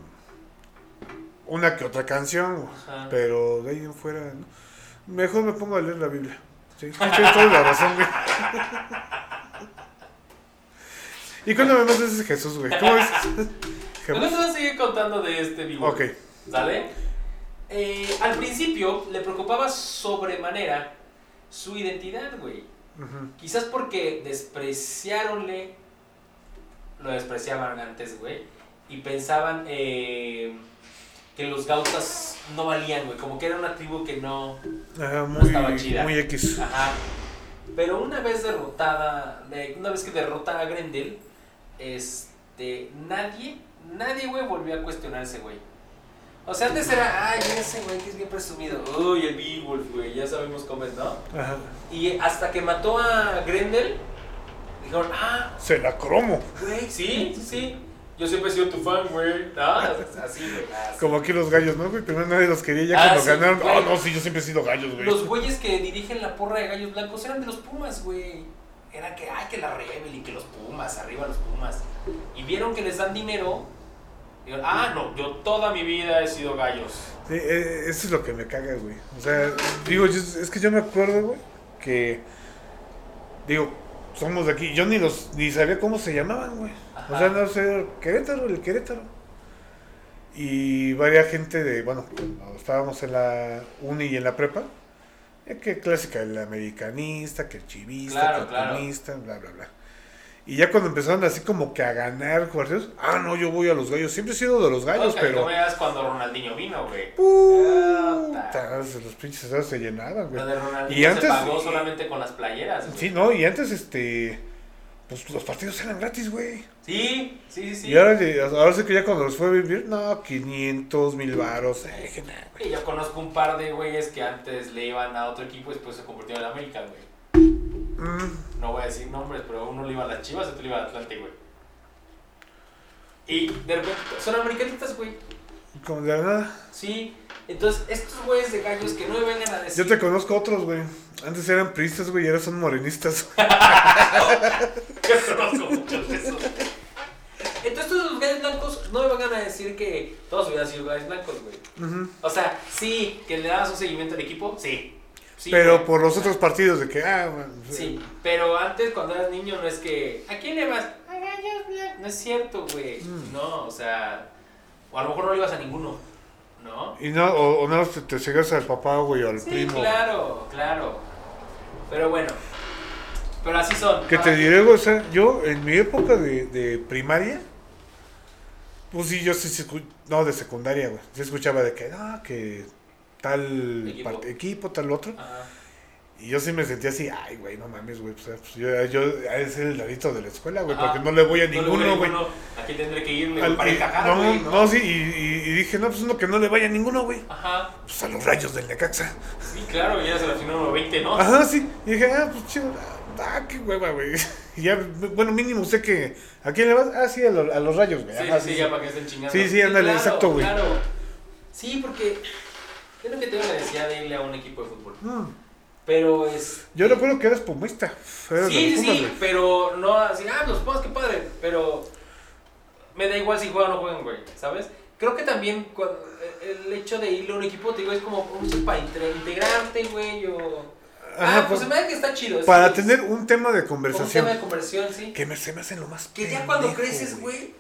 una que otra canción, güey, Ajá. pero de ahí en fuera, ¿no? mejor me pongo a leer la Biblia. Sí, tienes toda la razón, güey. Y cuéntame más de ese Jesús, güey. ¿Cómo es? Pero Jesús. vamos a seguir contando de este vivo. Ok. ¿Sale? Eh, al principio le preocupaba sobremanera su identidad, güey. Quizás porque despreciaronle, lo despreciaban antes, güey, y pensaban eh, que los gautas no valían, güey, como que era una tribu que no... Ajá, No estaba chida. muy X. Ajá. Pero una vez derrotada, de- una vez que derrota a Grendel, este, nadie, nadie, güey, volvió a cuestionarse, güey. O sea, antes era, ay, ese güey que es bien presumido. Uy, el Beowulf, güey, ya sabemos cómo es, ¿no? Ajá. Y hasta que mató a Grendel, dijeron, ah, Se la cromo. güey, sí, sí, sí. Yo siempre he sido tu fan, güey. Ah, <laughs> así, güey. así. Como aquí los gallos, ¿no, güey? Primero nadie los quería, ya Ah, cuando sí, ganaron. güey. Oh, no, sí, yo siempre he sido gallos, güey. Los güeyes que dirigen la porra de gallos blancos eran de los Pumas, güey. Era que, ay, que la Rebel y que los Pumas, arriba los Pumas. Y vieron que les dan dinero. Y ah, no, yo toda mi vida he sido gallos. Sí, eh, eso es lo que me caga, güey. O sea, digo, yo- es que yo me acuerdo, güey, que. Digo, somos de aquí. Yo ni los ni sabía cómo se llamaban, güey. O sea, no sé, Querétaro, el Querétaro. Y varias gente de, bueno, estábamos en la uni y en la prepa, eh, que clásica, el americanista, que el chivista, Claro, que el claro. bla, bla, bla. Y ya cuando empezaron así como que a ganar partidos, ah, no, yo voy a los gallos. Siempre he sido de los gallos, pero... No veas cuando Ronaldinho vino, güey. Puta, los pinches estados se llenaban, güey. Lo de Ronaldinho Y antes- se pagó solamente con las playeras, güey. Sí, no, y antes, este, pues los partidos eran gratis, güey. Sí, sí, sí. sí. Y ahora, ahora sí que ya cuando los fue a vivir, no, 500 mil varos. eh, que nada, güey. Y yo conozco un par de güeyes que antes le iban a otro equipo y después se convirtieron en América, güey. Mm, No voy a decir nombres, pero uno le iba a las chivas y otro le iba al Atlante, güey. Y de repente, son americanistas, güey. como de nada. Sí. Entonces, estos güeyes de gallos que no me vengan a decir. Yo te conozco otros, güey. Antes eran priistas, güey, y ahora son morenistas. <laughs> Yo conozco muchos de esos. Entonces, los gallos blancos no me vengan a decir que todos hubieran sido gallos blancos, güey. O sea, sí, que le dabas un seguimiento al equipo, sí. Sí, Pero por los otros partidos de que, ah, bueno, Sí, pero antes cuando eras niño no es que. ¿A quién le vas? A gallos blancos. No es cierto, güey. Mm. No, o sea. O a lo mejor no le ibas a ninguno. ¿No? Y no, o, o más te, te cegas al papá, güey, o al Sí, primo. claro, claro. Pero bueno. Pero así son. Que te Ah, diré, güey, o sea, yo en mi época de, de primaria, pues sí, yo sí, no, de secundaria, güey. Sí escuchaba de que, no, que tal Equipo. equipo, tal otro. Ajá. Y yo sí me sentía así, ay, güey, no mames, güey. Pues, yo, yo es el ladito de la escuela, güey, porque no le voy a No ninguno, güey. Aquí tendré que irme Al- para encajar, no, güey, no, sí, y, y- dije, no, pues uno que no le vaya a ninguno, güey. Ajá. Pues a los rayos del Necaxa. Sí, claro, ya se la final 20, ¿no? Ajá, sí. Y dije, ah, pues chido. Ah, qué hueva, güey. <laughs> Y ya, bueno, mínimo sé que. ¿A quién le vas? Ah, sí, a, lo- a los rayos, güey. Sí, Ajá, sí, sí, ya para que estén chingando. Sí, sí, ándale, exacto, güey. Claro. Sí, porque. Yo lo que la necesidad de irle a un equipo de fútbol. Mm. Pero es. Yo recuerdo que eras pumista. Eras Sí, sí, pero no así, ah, los Pumas, qué padre. Pero me da igual si juegan o no juegan, güey, ¿sabes? Creo que también cuando- el hecho de irle a un equipo, te digo, es como un para integrarte, güey, o... Ajá, ah, pues pues, se me da que está chido. para sí, tener un tema de como un conversación. tema de conversión, sí. Que me, se me hace lo más. Que ya cuando creces, güey,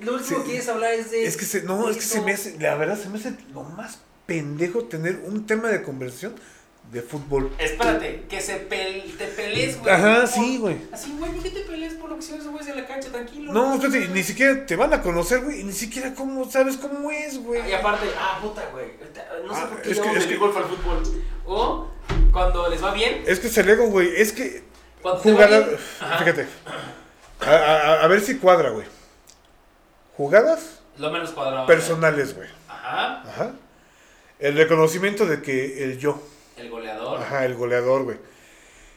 lo último Sí. que quieres hablar es de... Es que se, no, es que se me hace, la verdad, se me hace lo más pendejo tener un tema de conversión de fútbol. Espérate, que se pel- te pelees, güey. Ajá, por- sí, güey. Así, güey, ¿por qué te pelees por lo que se güeyes en la cancha? Tranquilo. No, espérate, ni siquiera te van a conocer, güey, y ni siquiera cómo sabes cómo es, güey. Y aparte, ah, puta, güey. No sé Ah, por qué es que- es el que- golf al fútbol. O cuando les va bien, Es que es el ego, güey, es que cuando jugadas, fíjate, a, a- a ver si cuadra, güey. Jugadas Lo menos cuadrado. personales, güey. Ajá. Ajá. El reconocimiento de que el yo, El goleador. ajá, el goleador, güey.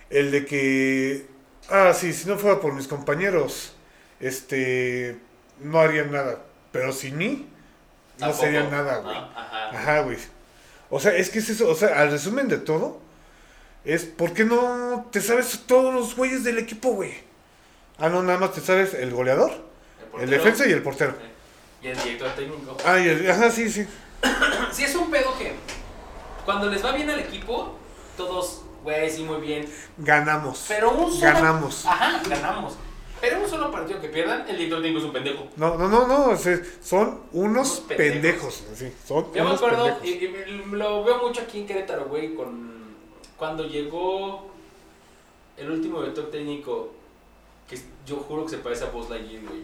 El de que, ah, sí, si no fuera por mis compañeros, este, no harían nada. Pero sin mí, no Tampoco. sería nada, güey. Ah, Ajá. Ajá, güey. O sea, es que es eso, o sea, al resumen de todo, es ¿por qué no te sabes todos los güeyes del equipo, güey? Ah, no, nada más te sabes el goleador, el, portero. defensa y el portero. Y el director técnico. Ah, y el, ajá, sí, sí. <coughs> Sí, es un pedo que cuando les va bien al equipo, todos, güey, sí, muy bien. Ganamos. Pero un solo. Ganamos. Ajá, ganamos. Pero un solo partido que pierdan, el director técnico es un pendejo. No, no, no, no, o sea, son unos Unos pendejos. pendejos. sí, son Yo me unos acuerdo, pendejos. y, y lo veo mucho aquí en Querétaro, güey, con cuando llegó el último director técnico, que yo juro que se parece a Buzz Lightyear, güey.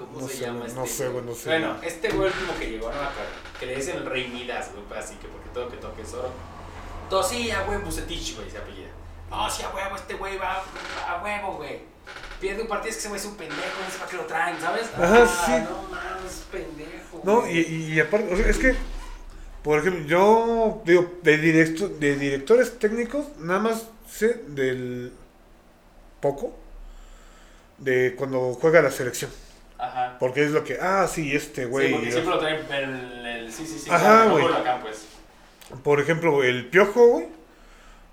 ¿Cómo No se sé, llama este? no sé, güey, no sé. Bueno, este güey último que llegó, no me acuerdo, que le dicen el Rey Midas, güey, pues así que porque todo que toque es oro. Todo sí, a güey, Bucetich, güey, se apellida. No, sí, a huevo, este güey va a huevo, güey. Pierde un partido, es que ese güey es un pendejo, no sé para qué lo traen, ¿sabes? Ajá, Ah, sí. No mames, pendejo. No, y, y aparte, o sea, es que, por ejemplo, yo digo, de, directo, de directores técnicos, nada más sé del poco de cuando juega la selección. Ajá. Porque es lo que, ah, sí, este sí, güey. porque siempre lo traen el, el sí, sí, sí. Ajá, güey. pues. Por ejemplo, el piojo, güey.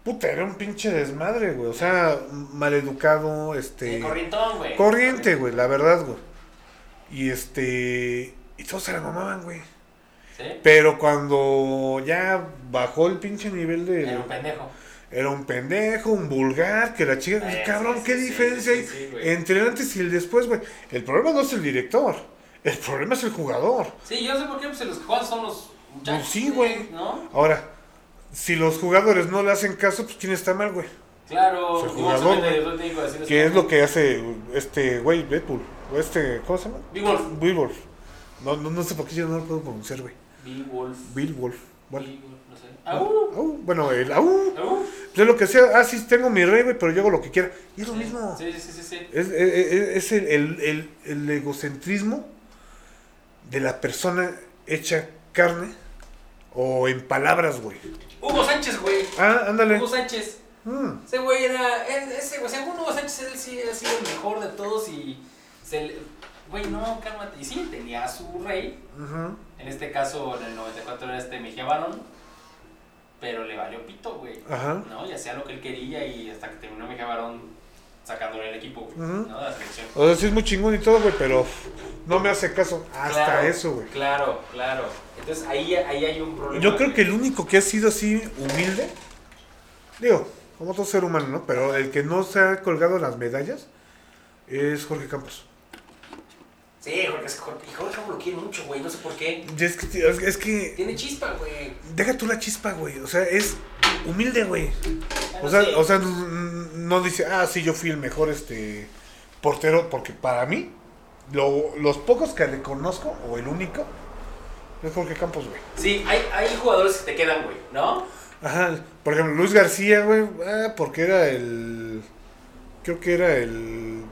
Puta, era un pinche desmadre, güey. O sea, maleducado, este. Sí, corrientón, güey. corriente, güey, la verdad, güey. Y este. Y todos se la mamaban, güey. Sí. Pero cuando ya bajó el pinche nivel de. Era un pendejo. Era un pendejo, un vulgar, que la chica. Eh, cabrón, sí, ¿qué sí, diferencia hay sí, entre el antes y el después, güey? El problema no es el director. El problema es el jugador. Sí, yo no sé por qué, pues los jugadores son los muchachos. Pues sí, güey. ¿No? Ahora, si los jugadores no le hacen caso, pues ¿quién está mal, güey? Claro, Es el y jugador, güey. el Que es lo que hace este güey, Deadpool. O este, ¿cómo se llama? Bill Wolf. No, no, no sé por qué yo no lo puedo pronunciar, güey. Bill Wolf. Bueno, sé. ¡Au! au, bueno, el au. ¡Au! Es lo que sea. Ah, sí, tengo mi rey, güey, pero yo hago lo que quiera. Y es lo mismo. Sí, sí, sí, sí. Es, es- es- el, el- el- el egocentrismo de la persona hecha carne o en palabras, güey. Hugo Sánchez, güey. Ah, ándale. Hugo Sánchez. Mm, Ese güey era. Ese güey, según Hugo Sánchez, él sí ha sido el mejor de todos y. Se Güey, no, cálmate. Y sí, tenía a su rey. ujú. En este caso, en el 94 era este Mejía Barón. Pero le valió pito, güey. Ajá. ¿No? Y hacía lo que él quería y hasta que terminó Mejía Barón sacándole el equipo, güey. Ujú. ¿No? De la selección. O sea, sí es muy chingón y todo, güey, pero no me hace caso. Hasta Claro, eso, güey. Claro, claro. Entonces ahí, ahí hay un problema. Yo creo güey. que el único que ha sido así humilde, digo, como todo ser humano, ¿no? Pero el que no se ha colgado las medallas es Jorge Campos. Sí, Jorge, es Jorge, Jorge lo quiere mucho, güey, no sé por qué. Es que, tío, es- es que Tiene chispa, güey. deja tú la chispa, güey. O sea, es humilde, güey. O sea, o sea, no dice, ah, sí, yo fui el mejor este portero, porque para mí, lo- los pocos que le conozco, o el único, es Jorge Campos, güey. Sí, hay, hay jugadores que te quedan, güey, ¿no? Ajá, por ejemplo, Luis García, güey, ah, porque era el. Creo que era el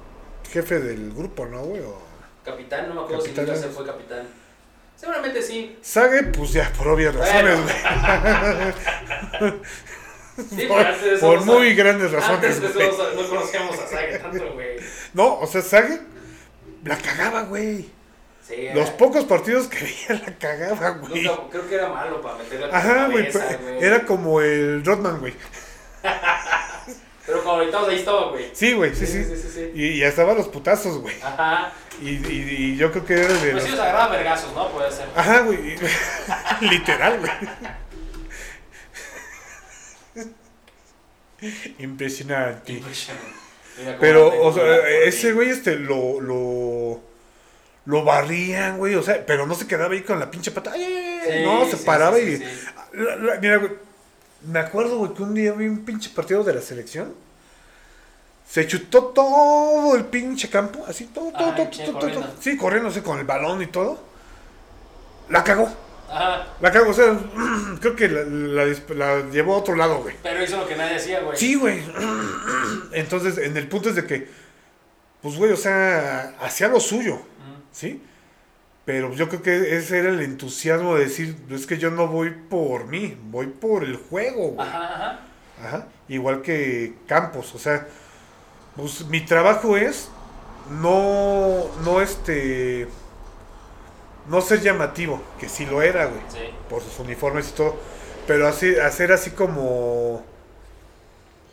jefe del grupo, ¿no, güey? O- Capitán, no me acuerdo Capitán, si. García fue capitán. Seguramente sí. Sague, pues ya, por obvias razones, Bueno. güey. <laughs> Sí, por antes por muy grandes razones, Antes de no, no conocíamos a Saga tanto, güey. No, o sea, Sague la cagaba, güey. Sí, Los era- pocos partidos que veía la cagaba, güey. creo que era malo para meterle a Ajá, güey. era como el Rodman, güey. <laughs> Pero como ahorita ahí estaba, güey. Sí, güey, sí, sí. sí, sí, sí. Y ya estaban los putazos, güey. Ajá. Y, y, y yo creo que era de Pues sí, los agarraba vergazos, ¿no? Puede ser. Ajá, güey. <laughs> Literal, güey. <laughs> Impresionante. Impresionante. Pero, o sea, ese güey, este, lo, lo, lo barrían, güey, o sea, pero no se quedaba ahí con la pinche pata. ¡Ay, ay, ay! Sí, no, se sí, paraba sí, y... La- la- mira, güey, me acuerdo, güey, que un día vi un pinche partido de la selección. Se chutó todo el pinche campo, así, todo, todo, Ajá, todo, che, todo, todo, corriendo. todo. Sí, corriendo, así, con el balón y todo. La cagó, Ajá. la cagó, o sea, <clears throat> creo que la, la llevó a otro lado, güey. Pero hizo lo que nadie hacía, güey. Sí, güey. <clears throat> Entonces, en el punto es de que, pues, güey, o sea, hacía lo suyo. ¿sí? Pero yo creo que ese era el entusiasmo de decir, es que yo no voy por mí, voy por el juego, güey. Ajá, ajá. Ajá. Igual que Campos, o sea, pues mi trabajo es no, no este, no ser llamativo, que sí lo era, güey Sí. por sus uniformes y todo. Pero así, hacer así como.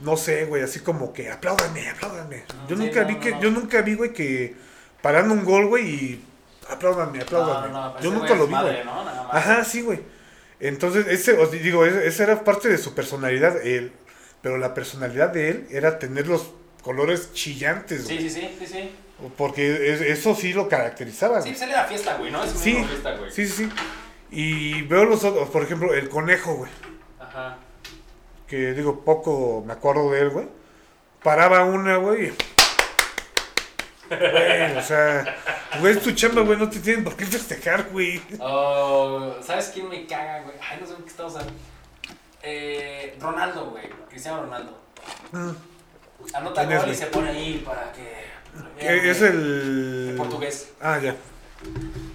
No sé, güey, así como que apláudanme, apláudanme. Yo Sí, nunca no, vi que, no. yo nunca vi, güey, que parando un gol, güey, y apláudanme, apláudanme. No, no, pero yo nunca lo vi, güey. Ajá, sí, güey. Entonces, ese, os digo, ese- esa era parte de su personalidad, él. Pero la personalidad de él era tener los colores chillantes, Sí, güey. sí, sí, sí, sí. Porque es- eso sí lo caracterizaba, Sí, pues él era fiesta, güey, ¿no? Es Sí, fiesta, güey. sí, sí, sí. Y veo los otros, por ejemplo, el conejo, güey. Ajá. que digo, poco me acuerdo de él, güey. Paraba una, güey. Güey, o sea, güey, es tu chamba, güey, no te tienen por qué festejar, güey. Oh, ¿Sabes quién me caga, güey? Ay, no sé qué estamos hablando. Eh, Ronaldo, güey. Cristiano Ronaldo. Mm, Anota ¿Quién es, gol y se pone ahí para que. Es el... El portugués. Ah, ya.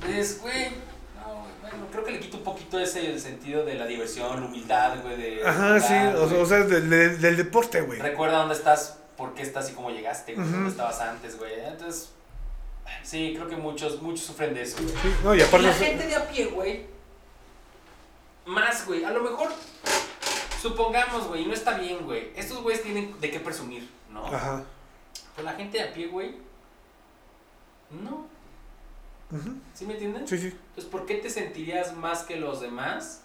Es, güey. No, güey, bueno, creo que le quita un poquito ese el sentido de la diversión, la humildad, güey. De Ajá, sí, o, sea- güey. o sea, del, del- del deporte, güey. Recuerda dónde estás, por qué estás y cómo llegaste, güey. Dónde estabas antes, güey. Entonces, sí, creo que muchos, muchos sufren de eso, güey. Sí, no, y aparte... la gente de a pie, güey. Más, güey. A lo mejor, supongamos, güey, no está bien, güey. Estos güeyes tienen de qué presumir, ¿no? Ajá. Pues la gente de a pie, güey. No. ¿Sí me entienden? Sí, sí. Entonces, ¿por qué te sentirías más que los demás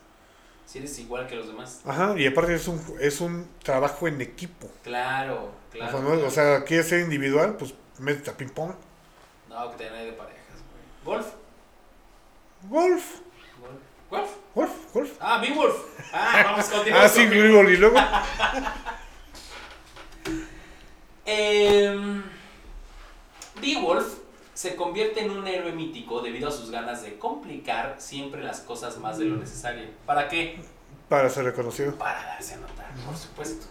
si eres igual que los demás? Ajá, y aparte es un, es un trabajo en equipo. Claro, claro. o, sea, no- o sea, quieres ser individual, pues métete a ping-pong. No, que te ahí de parejas, güey. ¿Golf? Golf, ¿Golf? ¿Golf? golf, golf. Ah, mi Wolf. Ah, vamos, continuamos. Ah, sí, Grigol, y luego... <laughs> Eh, Beowulf se convierte en un héroe mítico debido a sus ganas de complicar siempre las cosas más de lo necesario. ¿Para qué? Para ser reconocido. Para darse a notar, por supuesto.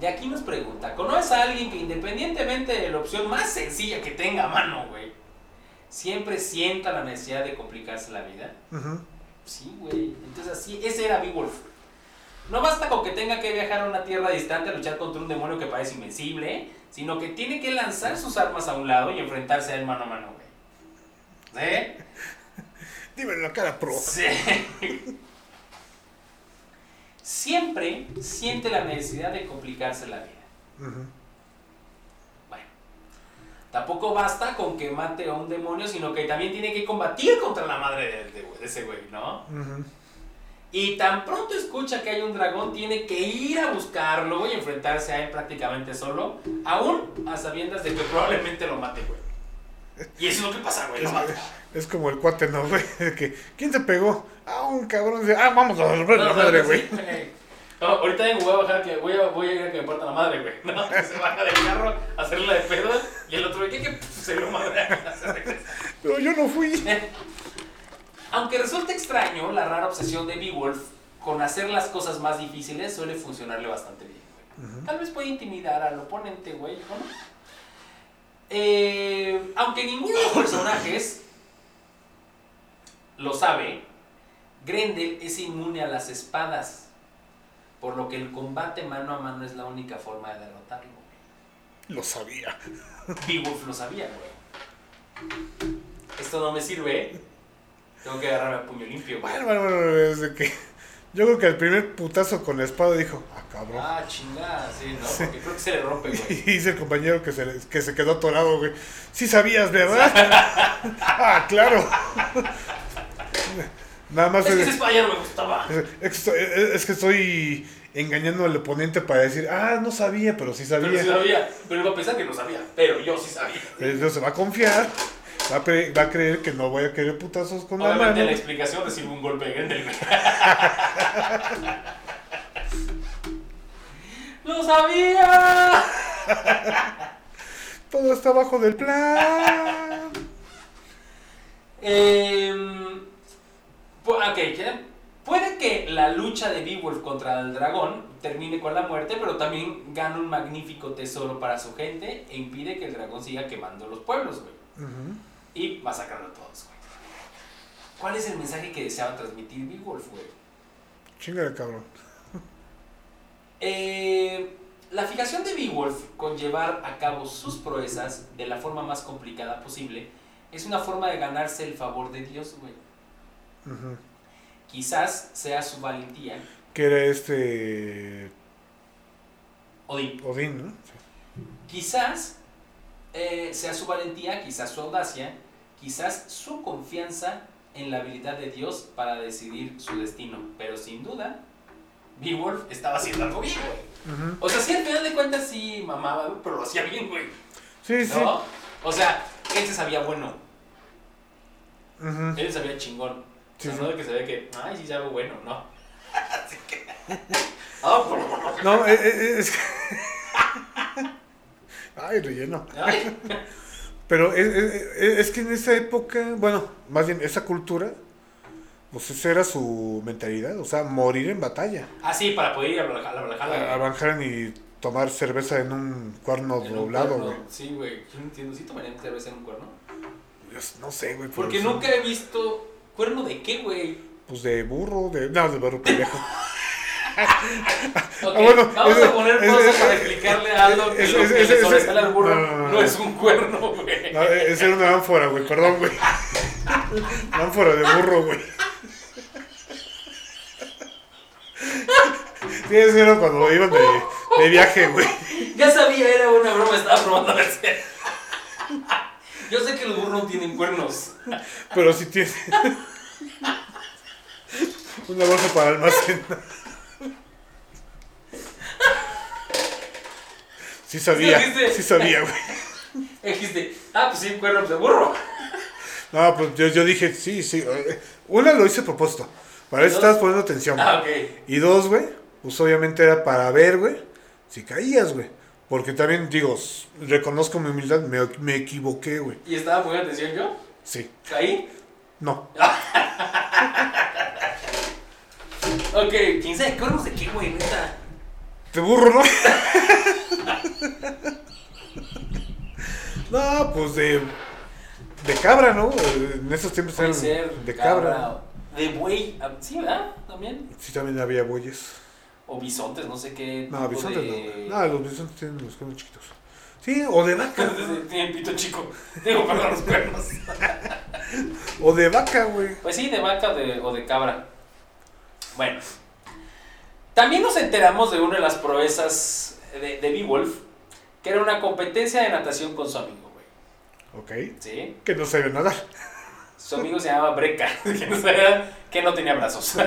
Y aquí nos pregunta, ¿conoces a alguien que independientemente de la opción más sencilla que tenga a mano, güey, siempre sienta la necesidad de complicarse la vida? Sí, güey. Entonces así, ese era Beowulf. No basta con que tenga que viajar a una tierra distante a luchar contra un demonio que parece invencible, sino que tiene que lanzar sus armas a un lado y enfrentarse a él mano a mano, güey. ¿Sí? Dímelo la cara, pro. Sí. Siempre siente la necesidad de complicarse la vida. Bueno, tampoco basta con que mate a un demonio, sino que también tiene que combatir contra la madre de, de- de ese güey, ¿no? Ujú. Y tan pronto escucha que hay un dragón, tiene que ir a buscarlo y enfrentarse a él prácticamente solo, aún a sabiendas de que probablemente lo mate, güey. Y eso es lo que pasa, güey. Es, la mata. es como el cuate, ¿no, güey? De <laughs> que, ¿quién te pegó? Ah, un cabrón. Ah, vamos a No, la no, madre, no, güey. sí, No, ahorita vengo, voy a bajar que voy a, voy a ir a que me parta la madre, güey. No, <laughs> que se baja del carro a hacerle de pedo y el otro, ¿qué? que se lo madre se. Pero yo no fui. <laughs> Aunque resulte extraño, la rara obsesión de Beowulf con hacer las cosas más difíciles suele funcionarle bastante bien. güey. Tal vez puede intimidar al oponente, güey, ¿o no? Eh, aunque ninguno de los personajes lo sabe, Grendel es inmune a las espadas, por lo que el combate mano a mano es la única forma de derrotarlo. güey. Lo sabía. Beowulf lo sabía, güey. Esto no me sirve, ¿eh? Tengo que agarrarme a puño limpio, güey. Bueno, bueno, bueno, desde que. Yo creo que el primer putazo con la espada dijo, ah, cabrón. Ah, chingada, sí, ¿no? Porque creo que se le rompe, güey. <laughs> Y dice el compañero que se, le- que se quedó atorado, güey. Sí sabías, ¿verdad? <laughs> ah, claro. Nada más Es que no me gustaba. es- es que estoy, engañando al oponente para decir, ah, no sabía, pero sí Pero sabía. sí sabía. Pero iba a pensar que no sabía. Pero yo sí sabía. Entonces se va a confiar, va a, pre- va a creer que no voy a querer putazos con la Obviamente mano. la explicación recibe un golpe de Grendel, güey. ¡Lo sabía! <laughs> Todo está bajo del plan. Pu- ok, puede que la lucha de Beowulf contra el dragón termine con la muerte, pero también gana un magnífico tesoro para su gente e impide que el dragón siga quemando los pueblos, güey. Ujú. Y masacrando a todos, güey. ¿Cuál es el mensaje que deseaba transmitir Beowulf, güey? Chingale, cabrón. Eh, la fijación de Beowulf con llevar a cabo sus proezas de la forma más complicada posible es una forma de ganarse el favor de Dios, güey. Ujú. Quizás sea su valentía, Que era este. Odín. Odín, ¿no? Sí. Quizás eh, sea su valentía, quizás su audacia, quizás su confianza en la habilidad de Dios para decidir su destino. Pero sin duda, Beowulf estaba haciendo algo bien, güey. O sea, sí, al final de cuentas sí mamaba, pero lo hacía bien, güey. Sí, sí. O sea, él se sabía bueno, él sabía chingón. Sí, o sea, sí. no de que se ve que, ay, sí sabe bueno, no. <laughs> Así que. Ah, por- No, eh, eh, es que. <laughs> Ay, relleno. Ay. Pero es, es- es que en esa época, bueno, más bien esa cultura, pues esa era su mentalidad, o sea, morir en batalla. Ah, sí, para poder ir a la a la Valhalla, A. Van y tomar cerveza en un cuerno En doblado, güey. Sí, güey. Yo no entiendo. ¿Sí tomarían cerveza en un cuerno? Pues, No sé, güey. Porque nunca he visto. ¿Cuerno de qué, güey? Pues de burro, de. No, de burro pendejo. <laughs> Ok, Ah, bueno, vamos a poner pausa para explicarle a Aldo que lo que le sobresale al burro no, es un cuerno, güey. No, e- era una ánfora, güey, perdón, güey. Ánfora de burro, güey. Sí, eso era cuando iban de, de viaje, güey. Ya sabía, era una broma, estaba probando a ver si- Yo sé que los burros no tienen cuernos. Pero sí tiene. Una bolsa para almacenar. Sí sabía, ¿Sí sabía, güey. <laughs> Dijiste, ah, pues sí, cuernos de burro. No, pues yo, yo dije, sí, sí. eh, Una lo hice a propósito. Para eso ¿Dos? estabas poniendo atención. güey. Ah, ok. Y dos, güey, pues obviamente era para ver, güey, si caías, güey. Porque también, digo, reconozco mi humildad, me, me equivoqué, güey. ¿Y estaba poniendo atención yo? Sí, ¿Caí? no. <laughs> Ok, quién sabe, cuernos de qué, güey, neta. Te burro, ¿no? no, pues de. De cabra, ¿no? En esos tiempos eran de cabra. De buey. ah, Sí, ¿verdad? También. Sí, también había bueyes. O bisontes, no sé qué. No, bisontes de... no. No, los bisontes tienen los cuernos chiquitos. Sí, o de vaca. <laughs> Tienen pito chico. Digo, perdón, los cuernos. o de vaca, güey. Pues sí, de vaca de- o de cabra. Bueno. También nos enteramos de una de las proezas de, de Beowulf, que era una competencia de natación con su amigo, güey. Ok. ¿Sí? Que no sabe nadar. Su amigo se llamaba Breca, <laughs> que no, sabía- que no tenía brazos. <laughs>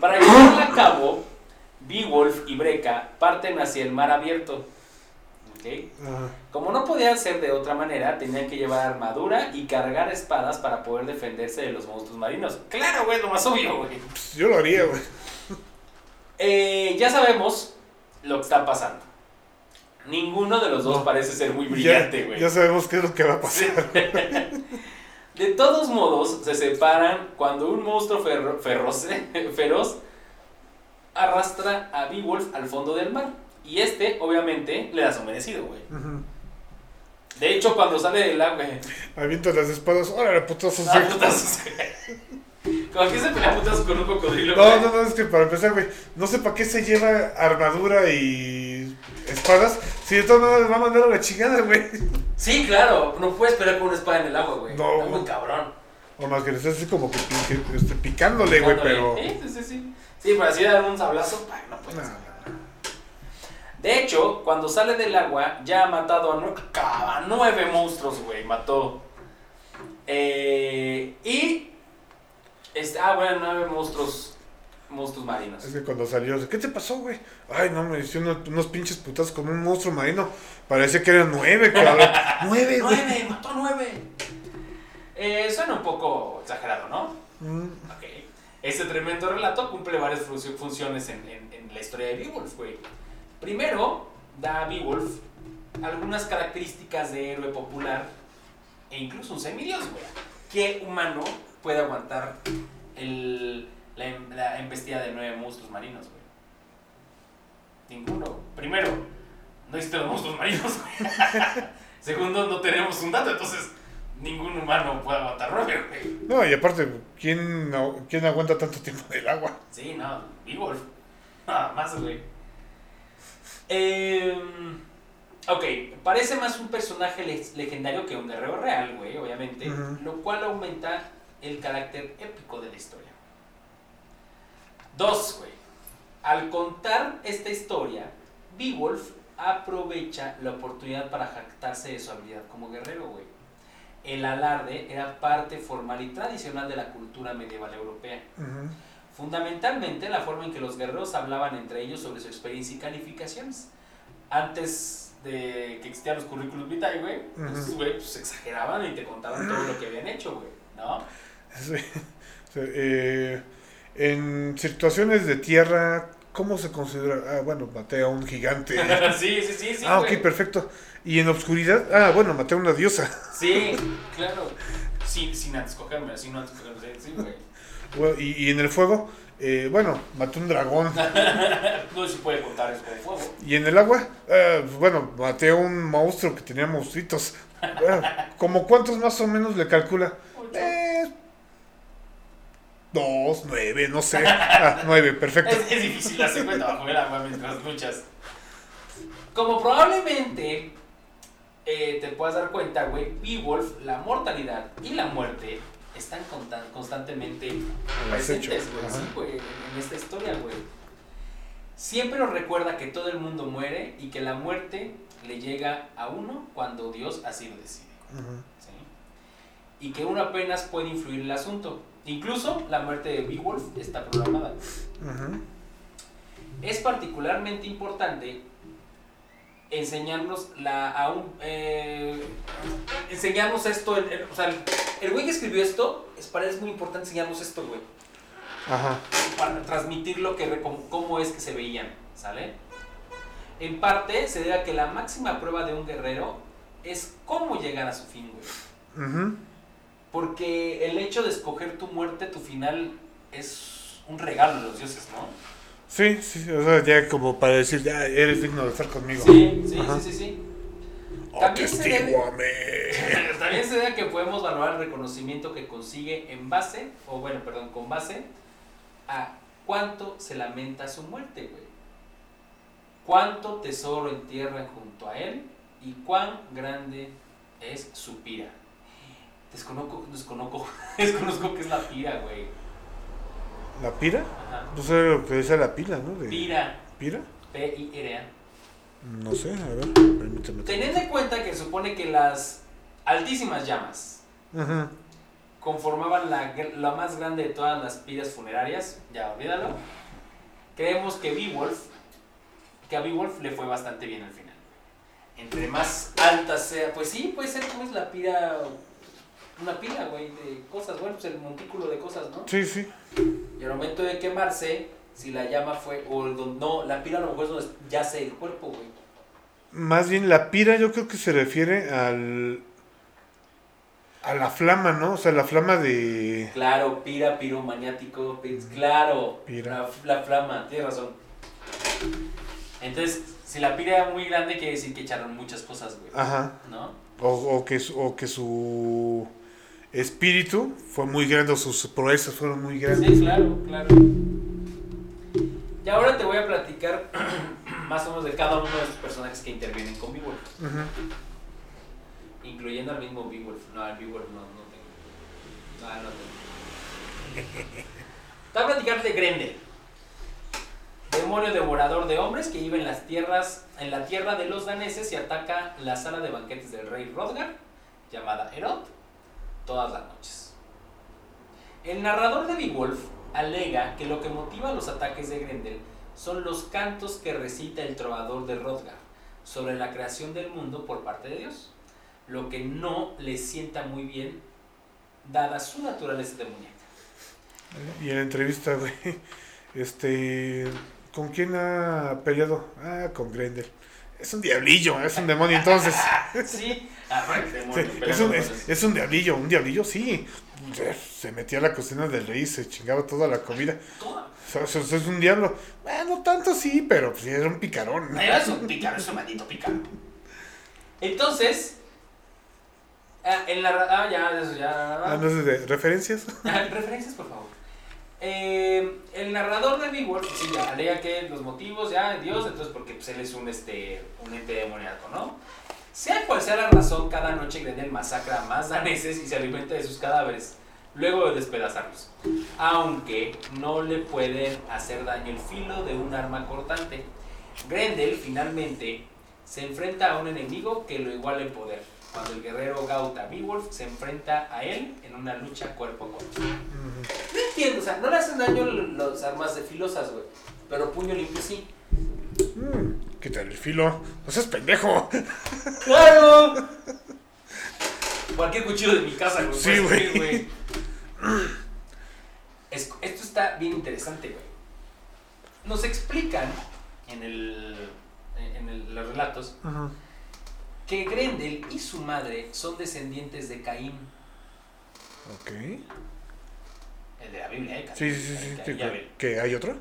Para llevarla a cabo, Beowulf y Breca parten hacia el mar abierto. ¿Ok? Ajá. Como no podían ser de otra manera, tenían que llevar armadura y cargar espadas para poder defenderse de los monstruos marinos. Claro, güey, lo más obvio, güey. Pues yo lo haría, güey. Eh, ya sabemos lo que está pasando. Ninguno de los dos No. parece ser muy brillante, güey. ya sabemos qué es lo que va a pasar. <laughs> De todos modos, se separan cuando un monstruo ferro- ferroce- <laughs> feroz arrastra a Beowulf al fondo del mar. Y este, obviamente, le da su merecido, güey. De hecho, cuando sale del agua, Avienta las espadas. Órale, putazos. Ah, putazos. Como que se pelea putazos con un cocodrilo. No, güey. no, no, es que para empezar, güey, no sé para qué se lleva armadura y espadas si de todas maneras va a mandar a la chingada, güey. Sí, claro, no puedes pelear con una espada en el agua, güey. No. Está muy cabrón. O más que le estás así como que, que- este, picándole, güey, pero. Sí, sí, sí, sí. Pero así dar un sablazo, no puedes. De hecho, cuando sale del agua, ya ha matado a, nue- a nueve monstruos, güey. Mató. Eh, y. Este, ah, bueno, nueve monstruos. Monstruos marinos. Es que cuando salió, ¿qué te pasó, güey? Ay, no, me hicieron unos, unos pinches putazos con un monstruo marino. Parecía que eran nueve, cabrón. <laughs> nueve, güey. ¡Nueve! ¡Mató nueve! Eh, suena un poco exagerado, ¿no? Mm, Ok. Este tremendo relato cumple varias funcio- funciones en, en- en la historia de Beowulf, güey. Primero, da a Beowulf algunas características de héroe popular e incluso un semidios, güey. ¿Qué humano puede aguantar el- la, la embestida de nueve monstruos marinos, güey? Ninguno. Primero, no existen los monstruos marinos, güey. <laughs> Segundo, no tenemos un dato, entonces ningún humano puede aguantar nueve, güey. No, y aparte, ¿quién, no- ¿quién aguanta tanto tiempo en el agua? Sí, no, Beowulf. <laughs> Nada más, güey. Em, ok, parece más un personaje le- legendario que un guerrero real, güey, obviamente. Lo cual aumenta el carácter épico de la historia. Dos, güey. Al contar esta historia, Beowulf aprovecha la oportunidad para jactarse de su habilidad como guerrero, güey. El alarde era parte formal y tradicional de la cultura medieval europea. Fundamentalmente la forma en que los guerreros hablaban entre ellos sobre su experiencia y calificaciones. Antes de que existieran los currículums vitae, güey, Ujú. güey, pues, exageraban y te contaban todo lo que habían hecho, güey, ¿no? Sí, <laughs> eh, en situaciones de tierra, ¿cómo se considera? Ah, bueno, maté a un gigante. <laughs> sí, sí, sí, sí, ah, güey. ok, perfecto. ¿Y en obscuridad? Ah, bueno, maté a una diosa. Sí, claro. Sin, sin antes cogerme, sin antes cogerme, sí, güey. Y, y en el fuego, eh, bueno, maté un dragón. <laughs> No se puede contar eso con fuego. Y en el agua, ah, bueno, maté a un monstruo que tenía monstruitos. ¿Como cuántos más o menos le calcula? Ocho. Eh, dos, nueve, no sé. Ah, nueve, perfecto. Es, es difícil darse cuenta bajo el agua mientras luchas. Como probablemente eh, te puedas dar cuenta, güey, Beowulf, la mortalidad y la muerte están constantemente presentes, güey, ajá. sí, güey, en, esta historia, güey. Siempre nos recuerda que todo el mundo muere y que la muerte le llega a uno cuando Dios así lo decide. ¿sí? Y que uno apenas puede influir en el asunto. Incluso la muerte de Beowulf está programada. Es particularmente importante enseñarnos la aún eh, enseñarnos esto en- o sea el- el güey que escribió esto es para él es muy importante enseñarnos esto güey. Ajá. para transmitir lo que re- cómo, es que se veían sale en parte se debe a que la máxima prueba de un guerrero es cómo llegar a su fin güey. Porque el hecho de escoger tu muerte tu final es un regalo de los dioses no Sí, sí, o sea, ya como para decir, ya eres digno de estar conmigo. sí sí Ajá. sí sí sí <laughs> También se debe-. También se da que podemos valorar el reconocimiento que consigue en base, o bueno, perdón, con base a cuánto se lamenta su muerte, güey. Cuánto tesoro entierran junto a él y cuán grande es su pira. Desconozco, desconozco, <laughs> desconozco qué es la pira, güey. ¿La pira? Ajá. No sé lo que dice la pila, ¿no? De- Pira, ¿Pira? P-I-R-A. No sé, a ver, permíteme. Teniendo en cuenta que supone que las altísimas llamas Ajá. conformaban la, la más grande de todas las piras funerarias, ya olvídalo. Creemos que Beowulf, que a Beowulf le fue bastante bien al final. Entre más alta sea, pues sí, puede ser como es la pira, una pila, güey, de cosas, bueno, pues el montículo de cosas, ¿no? Sí, sí. Y al momento de quemarse, si la llama fue, o el don- no, la pila a lo mejor es donde yace el cuerpo, güey. Más bien la pira yo creo que se refiere al a la flama, ¿no? O sea, la flama de Claro, pira, piromaniático, pi- claro, Pira. La, la flama, tienes razón. Entonces, si la pira era muy grande, quiere decir que echaron muchas cosas, güey, ajá, ¿no? o, o que su, o que su espíritu fue muy grande sus proezas fueron muy grandes. Sí, claro, claro. Y ahora te voy a platicar <clears throat> más o menos de cada uno de los personajes que intervienen con Beowulf, Ujú. incluyendo al mismo Beowulf. No, al Beowulf no, no tengo. No, no tengo. Te voy a platicar de Grendel, demonio devorador de hombres que vive en las tierras, en la tierra de los daneses y ataca la sala de banquetes del rey Rodgar, llamada Herod, todas las noches. El narrador de Beowulf alega que lo que motiva los ataques de Grendel son los cantos que recita el trovador de Rodgar sobre la creación del mundo por parte de Dios, lo que no le sienta muy bien dada su naturaleza demoníaca. Y en la entrevista, güey, este, ¿con quién ha peleado? Ah, con Grendel. Es un diablillo, es un demonio entonces. <laughs> Sí, ah, Sí, es, un, es, es un diablillo, un diablillo, sí. Se metía a la cocina del rey se chingaba toda la comida. Toma. O sea, eso es un diablo. Bueno, tanto sí, pero pues, era un picarón. Ay, Es un pícaro, es un maldito pícaro. Entonces, ah, en la... Ah, ya, eso ya... Ah, no sé, de referencias. <laughs> Referencias, por favor. Eh, el narrador de Beowulf sí, ya, alega que los motivos ya Dios, entonces porque pues, él es un, este, un ente demoníaco, ¿no? Sea cual sea la razón, cada noche Grendel masacra a más daneses y se alimenta de sus cadáveres, luego de despedazarlos. Aunque no le pueden hacer daño el filo de un arma cortante. Grendel finalmente se enfrenta a un enemigo que lo iguala en poder, cuando el guerrero Gauta Beowulf se enfrenta a él en una lucha cuerpo a cuerpo. No entiendo, o sea, no le hacen daño las armas de filosas, güey. Pero puño limpio sí. Quítale el filo. No seas pendejo. ¡Claro! Cualquier cuchillo de mi casa, güey. Sí, güey. Es- esto está bien interesante, güey. Nos explican en, el, en el- los relatos que Grendel y su madre son descendientes de Caín, Ok. el de la Biblia, ¿eh? Sí, sí, sí. sí, Caín sí. ¿Que hay otro?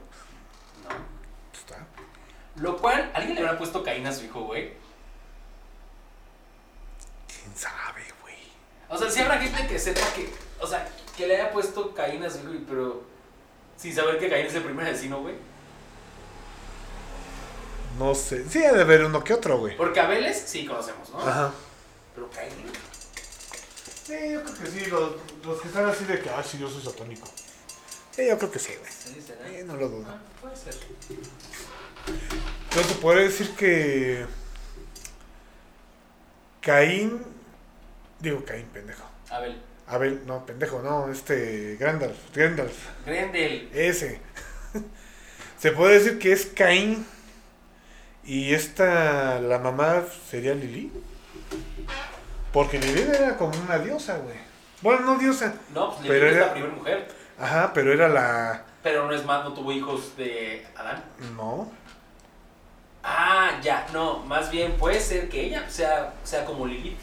Lo cual, ¿alguien le habrá puesto Caín a su hijo, güey? ¿Quién sabe, güey? O sea, si habrá gente que sepa que, o sea, que le haya puesto Caín a su hijo, pero sin saber que Caín es el primer asesino, güey. No sé. Sí, ha de haber uno que otro, güey. Porque Abeles sí conocemos, ¿no? Ajá. Pero Caín. Sí, yo creo que sí. Los, los que están así de que, ah, sí, yo soy satánico. Sí, yo creo que sí, güey. ¿Sí será? Sí, no lo dudo. Ah, puede ser. Entonces, podría decir que. Caín. Digo, Caín, pendejo. Abel. Abel, no, pendejo, no, este. Grandalf. Grandalf. Grendel. Ese. <laughs> Se puede decir que es Caín. Y esta, la mamá sería Lili. Porque Lili era como una diosa, güey. Bueno, no diosa. No, pues Pero Lilith es era- la primera mujer. Ajá, pero era la. Pero no es más, no tuvo hijos de Adán. No. Ah, ya, no, más bien puede ser que ella sea, sea como Lilith.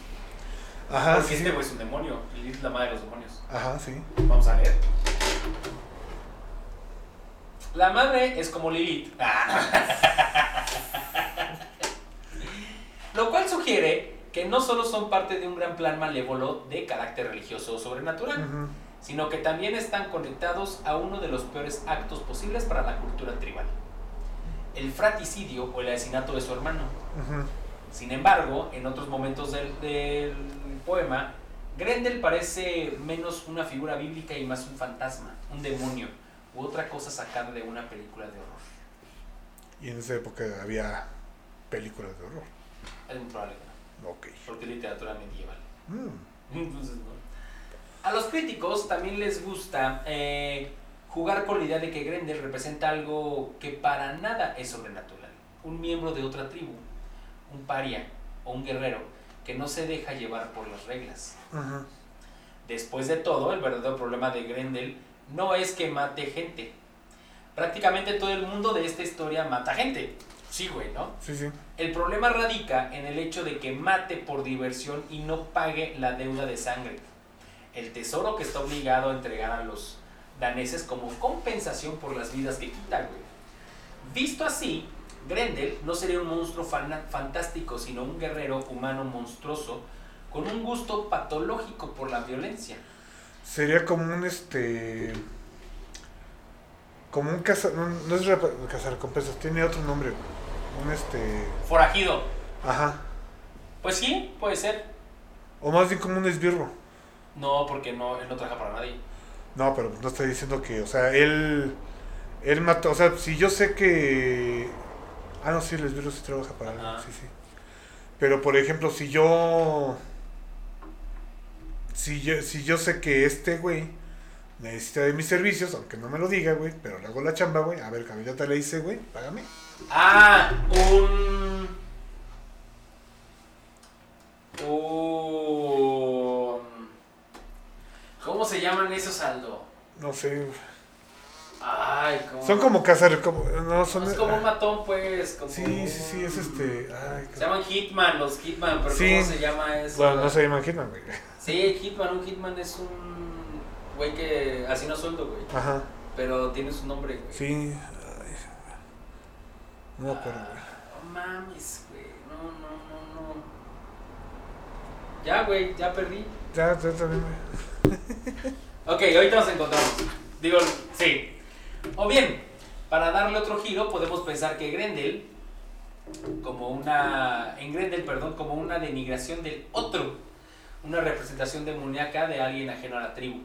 Ajá, porque sí. este güey es un demonio. Lilith es la madre de los demonios. Ajá, sí. Vamos a ver. La madre es como Lilith. <laughs> Lo cual sugiere que no solo son parte de un gran plan malévolo de carácter religioso o sobrenatural, sino que también están conectados a uno de los peores actos posibles para la cultura tribal. El fraticidio o el asesinato de su hermano. Sin embargo, en otros momentos del, del poema, Grendel parece menos una figura bíblica y más un fantasma, un demonio u otra cosa sacada de una película de horror. Y en esa época había películas de horror. Es muy probable que no, Ok. porque literatura medieval. Mm. Entonces, no. A los críticos también les gusta eh, jugar con la idea de que Grendel representa algo que para nada es sobrenatural. Un miembro de otra tribu, un paria, o un guerrero que no se deja llevar por las reglas. Después de todo, el verdadero problema de Grendel no es que mate gente. Prácticamente todo el mundo de esta historia mata gente. Sí, güey, ¿no? Sí, sí. El problema radica en el hecho de que mate por diversión y no pague la deuda de sangre. El tesoro que está obligado a entregar a los daneses como compensación por las vidas que quita, güey. Visto así, Grendel no sería un monstruo fantástico, sino un guerrero humano monstruoso con un gusto patológico por la violencia. Sería como un este. Como un caza. No, no es rep- cazarrecompensas, tiene otro nombre. Un este. Forajido. Ajá. Pues sí, puede ser. O más bien como un esbirro. No, porque no, él no trabaja para nadie. No, pero no estoy diciendo que. O sea, él. Él mató. O sea, si yo sé que. Ah, no, sí, el esbirro sí trabaja para algo. Ajá. Sí, sí. Pero por ejemplo, si yo. Si yo, si yo sé que este güey necesita de mis servicios, aunque no me lo diga, güey, pero le hago la chamba, güey. A ver, caballota le dice, güey, págame. Ah, un. Un. ¿Cómo se llaman esos, Aldo? No sé. Ay, ¿cómo? Son como cazar. Como, no, son. Es como un matón, pues. Como Sí, sí, sí, es este. Ay, Se llaman Hitman, los Hitman, pero Sí. ¿cómo se llama eso? Bueno, no se llaman Hitman, güey. Sí, Hitman, un Hitman es un güey que así no sueldo, güey. Ajá. Pero tiene su nombre, güey. Sí. Ay, no me acuerdo, güey. Ah, No mames, güey. No, no, no, no. Ya, güey, ya perdí. Ya, también. Ok, ahorita nos encontramos. Digo, sí. O bien, para darle otro giro, podemos pensar que Grendel, como una. En Grendel, perdón, como una denigración del otro. Una representación demoníaca de alguien ajeno a la tribu.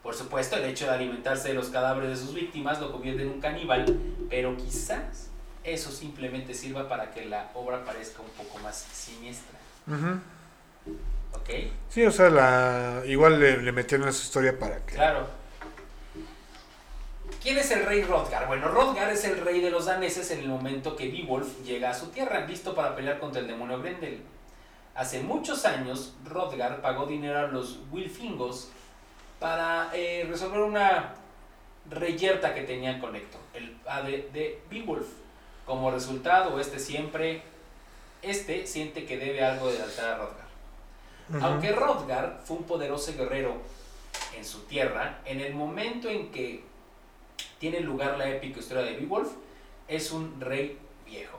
Por supuesto, el hecho de alimentarse de los cadáveres de sus víctimas lo convierte en un caníbal, pero quizás eso simplemente sirva para que la obra parezca un poco más siniestra. Ujú. ¿Ok? Sí, o sea, la, igual le, le metieron esa historia para que. Claro. ¿Quién es el rey Rodgar? Bueno, Rodgar es el rey de los daneses en el momento que Beowulf llega a su tierra, listo para pelear contra el demonio Grendel. Hace muchos años, Rodgar pagó dinero a los Wilfingos para eh, resolver una reyerta que tenían con Héctor, el padre de Beowulf. Como resultado, este siempre, este siente que debe algo de altar a Rodgar. Aunque Rodgar fue un poderoso guerrero en su tierra, en el momento en que tiene lugar la épica historia de Beowulf, es un rey viejo,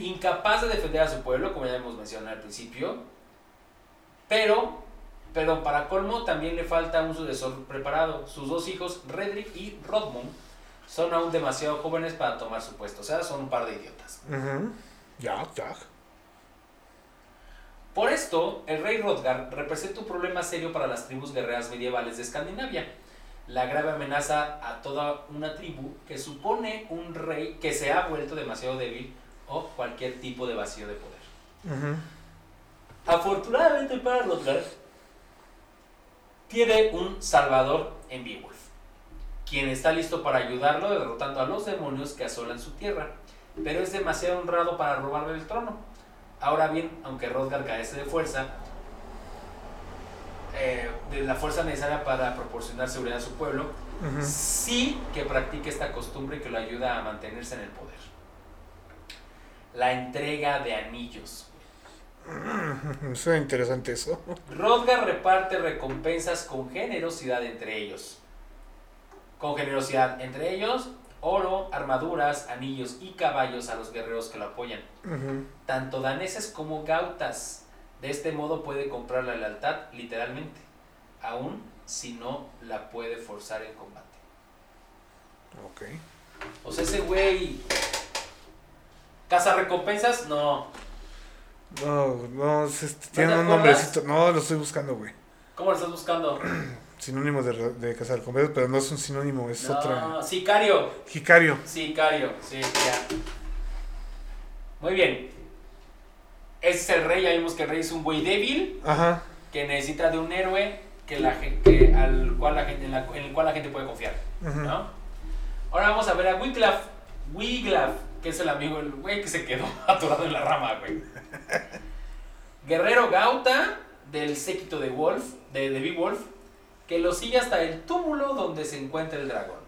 incapaz de defender a su pueblo, como ya hemos mencionado al principio, pero, pero para colmo también le falta un sucesor preparado. Sus dos hijos, Redrick y Rodmund, son aún demasiado jóvenes para tomar su puesto, o sea, son un par de idiotas. Ya, ya. Por esto, el rey Rodgar representa un problema serio para las tribus guerreras medievales de Escandinavia. La grave amenaza a toda una tribu que supone un rey que se ha vuelto demasiado débil o cualquier tipo de vacío de poder. Afortunadamente para Rodgar, tiene un salvador en Beowulf, quien está listo para ayudarlo derrotando a los demonios que asolan su tierra, pero es demasiado honrado para robarle el trono. Ahora bien, aunque Rodgar carece de fuerza, eh, de la fuerza necesaria para proporcionar seguridad a su pueblo, sí que practica esta costumbre que lo ayuda a mantenerse en el poder. La entrega de anillos. Suena interesante eso. Rodgar reparte recompensas con generosidad entre ellos. Con generosidad entre ellos, oro, armaduras, anillos y caballos a los guerreros que lo apoyan, tanto daneses como gautas. De este modo puede comprar la lealtad literalmente, aun si no la puede forzar en combate. Ok. O sea, ese güey... ¿Caza recompensas? No. No, no, es este, tiene un nombrecito. No, lo estoy buscando, güey. ¿Cómo lo estás buscando? <clears throat> Sinónimo de, de cazar con pero no es un sinónimo, es otra. No, sicario. Jicario. Sicario, sí, ya. Muy bien. Ese es el rey, ya vimos que el rey es un güey débil Ajá. que necesita de un héroe que la gente, al cual la gente, en, la- en el cual la gente puede confiar. ¿no? Ahora vamos a ver a Wiglaf, Wiglaf, que es el amigo, el güey que se quedó <laughs> atorado en la rama, güey. <laughs> Guerrero Gauta del séquito de Wolf, de, de Beowulf, que lo sigue hasta el túmulo donde se encuentra el dragón.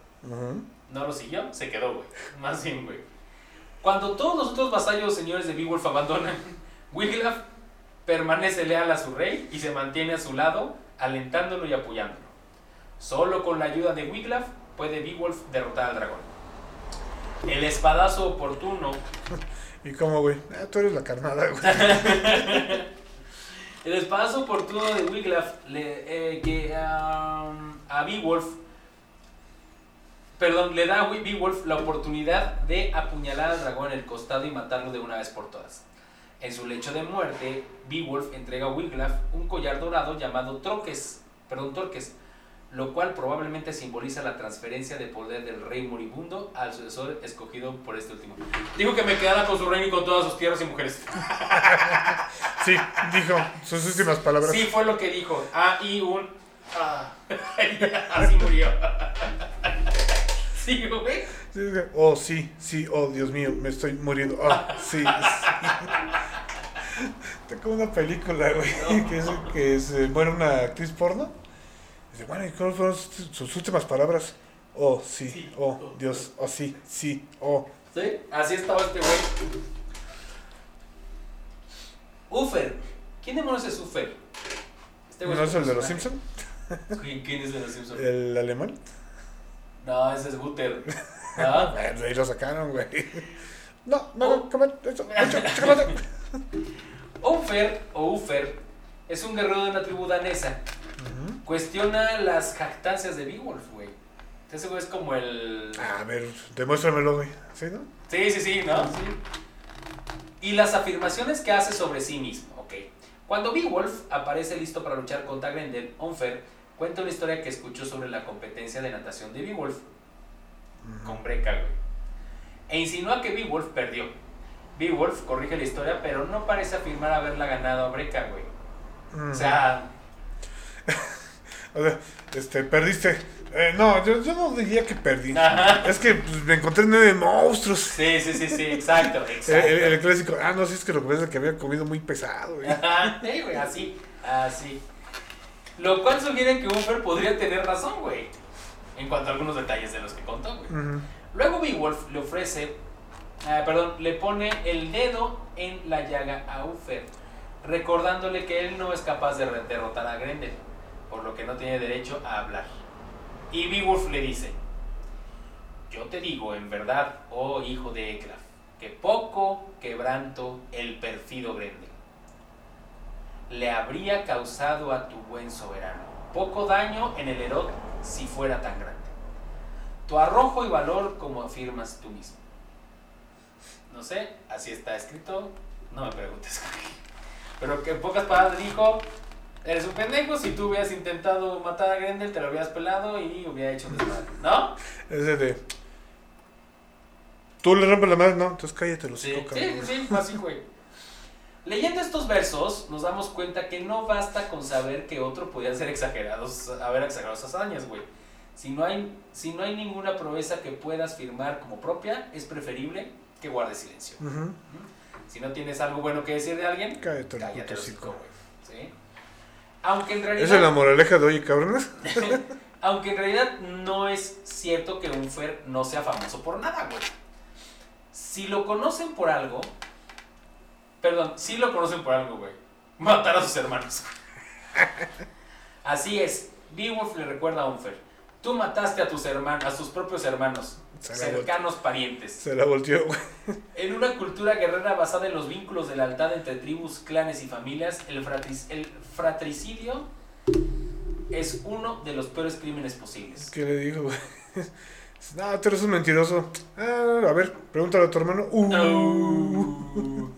No lo siguió, se quedó, güey. Más bien, güey. Cuando todos los otros vasallos señores de Beowulf abandonan, <laughs> Wiglaf permanece leal a su rey y se mantiene a su lado, alentándolo y apoyándolo. Solo con la ayuda de Wiglaf puede Beowulf derrotar al dragón. El espadazo oportuno <laughs> ¿Y cómo, güey? Ah, tú eres la carnada, güey. <laughs> El espadazo oportuno de Wiglaf le, eh, que a Beowulf, perdón, le da a Beowulf la oportunidad de apuñalar al dragón en el costado y matarlo de una vez por todas. En su lecho de muerte, Beowulf entrega a Wiglaf un collar dorado llamado Troques, perdón, Torques, lo cual probablemente simboliza la transferencia de poder del rey moribundo al sucesor escogido por este último. Dijo que me quedara con su reino y con todas sus tierras y mujeres. <laughs> Sí, dijo sus últimas palabras. Sí, fue lo que dijo. Ah, y un. Ah. <laughs> Así murió. Sí, güey. Oh, sí, sí, oh, Dios mío, me estoy muriendo. Oh, sí, sí. <laughs> Tengo una película, güey, que, es, que se muere una actriz porno. Dice, bueno, ¿y cuáles fueron sus, sus últimas palabras? Oh, sí, Sí, oh, oh, Dios, oh, sí, sí, oh. Sí, así estaba este güey. Ufer. ¿Quién demonios es Ufer? Este ¿No güey es el de los. Simpsons? ¿Quién, es de los Simpsons? ¿El alemán? No, ese es Guter. ¿No? <laughs> Bueno, de ahí lo sacaron, güey. <laughs> No, no, Oh. no, comer, eso. Ufer o Ufer es un guerrero de una tribu danesa. Cuestiona las jactancias de Beowulf, güey. Ese güey es como el. A ver, demuéstramelo, güey. ¿Sí, no? Sí, sí, sí, ¿no? Sí. Y las afirmaciones que hace sobre sí mismo, ok. Cuando Beowulf aparece listo para luchar contra Grendel, Onfer cuenta una historia que escuchó sobre la competencia de natación de Beowulf con Breca, güey. E insinúa que Beowulf perdió. Beowulf corrige la historia, pero no parece afirmar haberla ganado a Breca, güey. O sea, <laughs> O sea, este, perdiste. Eh, no, yo, yo no diría que perdí. Ajá. Es que pues, me encontré nueve monstruos. sí, sí, sí, sí, exacto, <laughs> El, exacto. el- el clásico, ah, no, sí, es que lo que pasa es que había comido muy pesado. güey. Ajá, sí, güey, así, así. Lo cual sugiere que Unfer podría tener razón, güey. En cuanto a algunos detalles de los que contó, güey. Ujú. Luego Beowulf le ofrece, ah, perdón, le pone el dedo en la llaga a Ufer, recordándole que él no es capaz de derrotar a Grendel, por lo que no tiene derecho a hablar. Y Beowulf le dice, yo te digo en verdad, oh hijo de Eklaf, que poco quebranto el perfido Grendel le habría causado a tu buen soberano, poco daño en el Herod si fuera tan grande tu arrojo y valor como afirmas tú mismo. No sé, así está escrito, no me preguntes. <laughs> Pero que en pocas palabras dijo, eres un pendejo, si tú hubieras intentado matar a Grendel te lo hubieras pelado y hubiera hecho un desmadre, ¿no? Ese de. Tú le rompes la madre, no, entonces cállate los Sí, sí, cabrón. sí, así güey. Leyendo estos versos, nos damos cuenta que no basta con saber que otro podía ser exagerados, haber exagerado sus hazañas, güey. Si no, hay, si no hay ninguna proeza que puedas firmar como propia, es preferible que guardes silencio. Si no tienes algo bueno que decir de alguien, Cállate cállate el hocico, güey. Aunque en realidad... Esa es la moraleja de oye, cabrones. <laughs> <laughs> Aunque en realidad no es cierto que un Fer no sea famoso por nada, güey. Si lo conocen por algo. Perdón, sí lo conocen por algo, güey. Matar a sus hermanos. <laughs> Así es. Beowulf le recuerda a Unfer. Tú mataste a tus hermanos, a sus propios hermanos, Se cercanos parientes. Se la volteó, güey. En una cultura guerrera basada en los vínculos de lealtad entre tribus, clanes y familias, el, fratric- el fratricidio es uno de los peores crímenes posibles. ¿Qué le dijo, güey? <laughs> No, tú eres un mentiroso. Ah, a ver, pregúntale a tu hermano. Uh.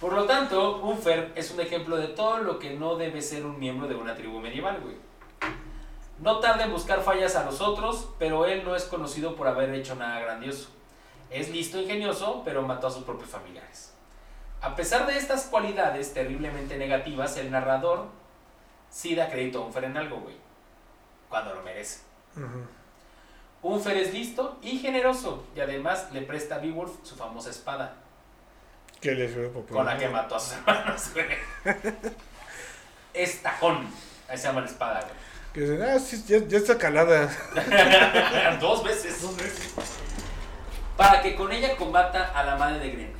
Por lo tanto, Unfer es un ejemplo de todo lo que no debe ser un miembro de una tribu medieval, güey. No tarda en buscar fallas a los otros, pero él no es conocido por haber hecho nada grandioso. Es listo e ingenioso, pero mató a sus propios familiares. A pesar de estas cualidades terriblemente negativas, el narrador sí da crédito a Unfer en algo, güey. Cuando lo merece. Ujú. Unfer es listo y generoso, y además le presta a Beowulf su famosa espada. ¿Qué le sirve con la que mató a sus hermanos, güey. <laughs> Es tajón. Ahí se llama la espada, güey. Que dicen, ah, sí, ya, ya está calada. <laughs> Dos veces. Para que con ella combata a la madre de Grendel.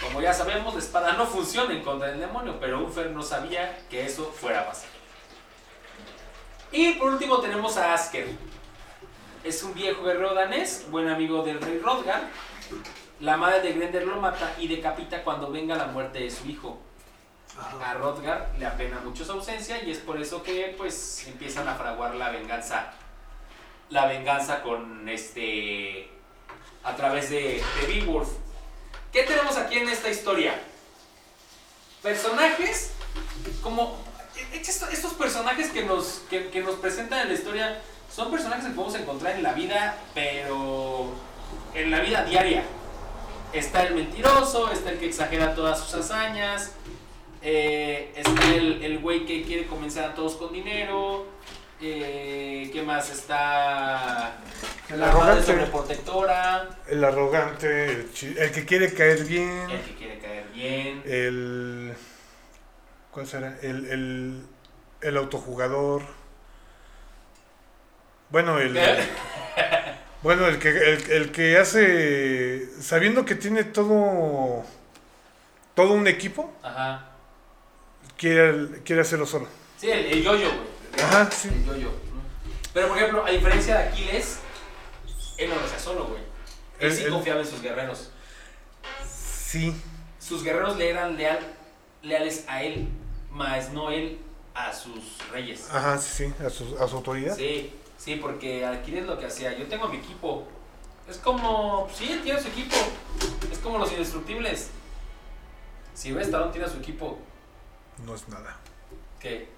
Como ya sabemos, la espada no funciona en contra del demonio, pero Unfer no sabía que eso fuera a pasar. Y por último tenemos a Asker. Es un viejo guerrero danés, buen amigo del rey Rodgar. La madre de Grendel lo mata y decapita cuando venga la muerte de su hijo. A Rodgar le apena mucho su ausencia y es por eso que pues empiezan a fraguar la venganza. La venganza con este. a través de, de Beowulf. ¿Qué tenemos aquí en esta historia? Personajes como. Estos, personajes que nos, que, que nos presentan en la historia son personajes que podemos encontrar en la vida, pero en la vida diaria. Está el mentiroso, está el que exagera todas sus hazañas, eh, está el, el güey que quiere convencer a todos con dinero. Eh, ¿Qué más? Está El la arrogante. sobreprotectora. El arrogante, el, que quiere caer bien. El que quiere caer bien. El. ¿Cuál será? El, el, el autojugador. Bueno, el. <laughs> Bueno, el que, el, el que hace. Sabiendo que tiene todo. Todo un equipo, Ajá. Quiere, quiere hacerlo solo. Sí, el, yo-yo, güey. Ajá, sí. El yo-yo. Pero, por ejemplo, a diferencia de Aquiles, él no lo hacía solo, güey. Él sí confiaba en sus guerreros. Sí. Sus guerreros le eran leal, leales a él, más no él a sus reyes. Ajá, sí, sí. A su, a su autoridad. Sí, sí, porque Aquiles lo que hacía, yo tengo mi equipo. Es como, sí, él tiene su equipo. Es como los indestructibles. Si ves, Stallone tiene su equipo. No es nada. ¿Qué?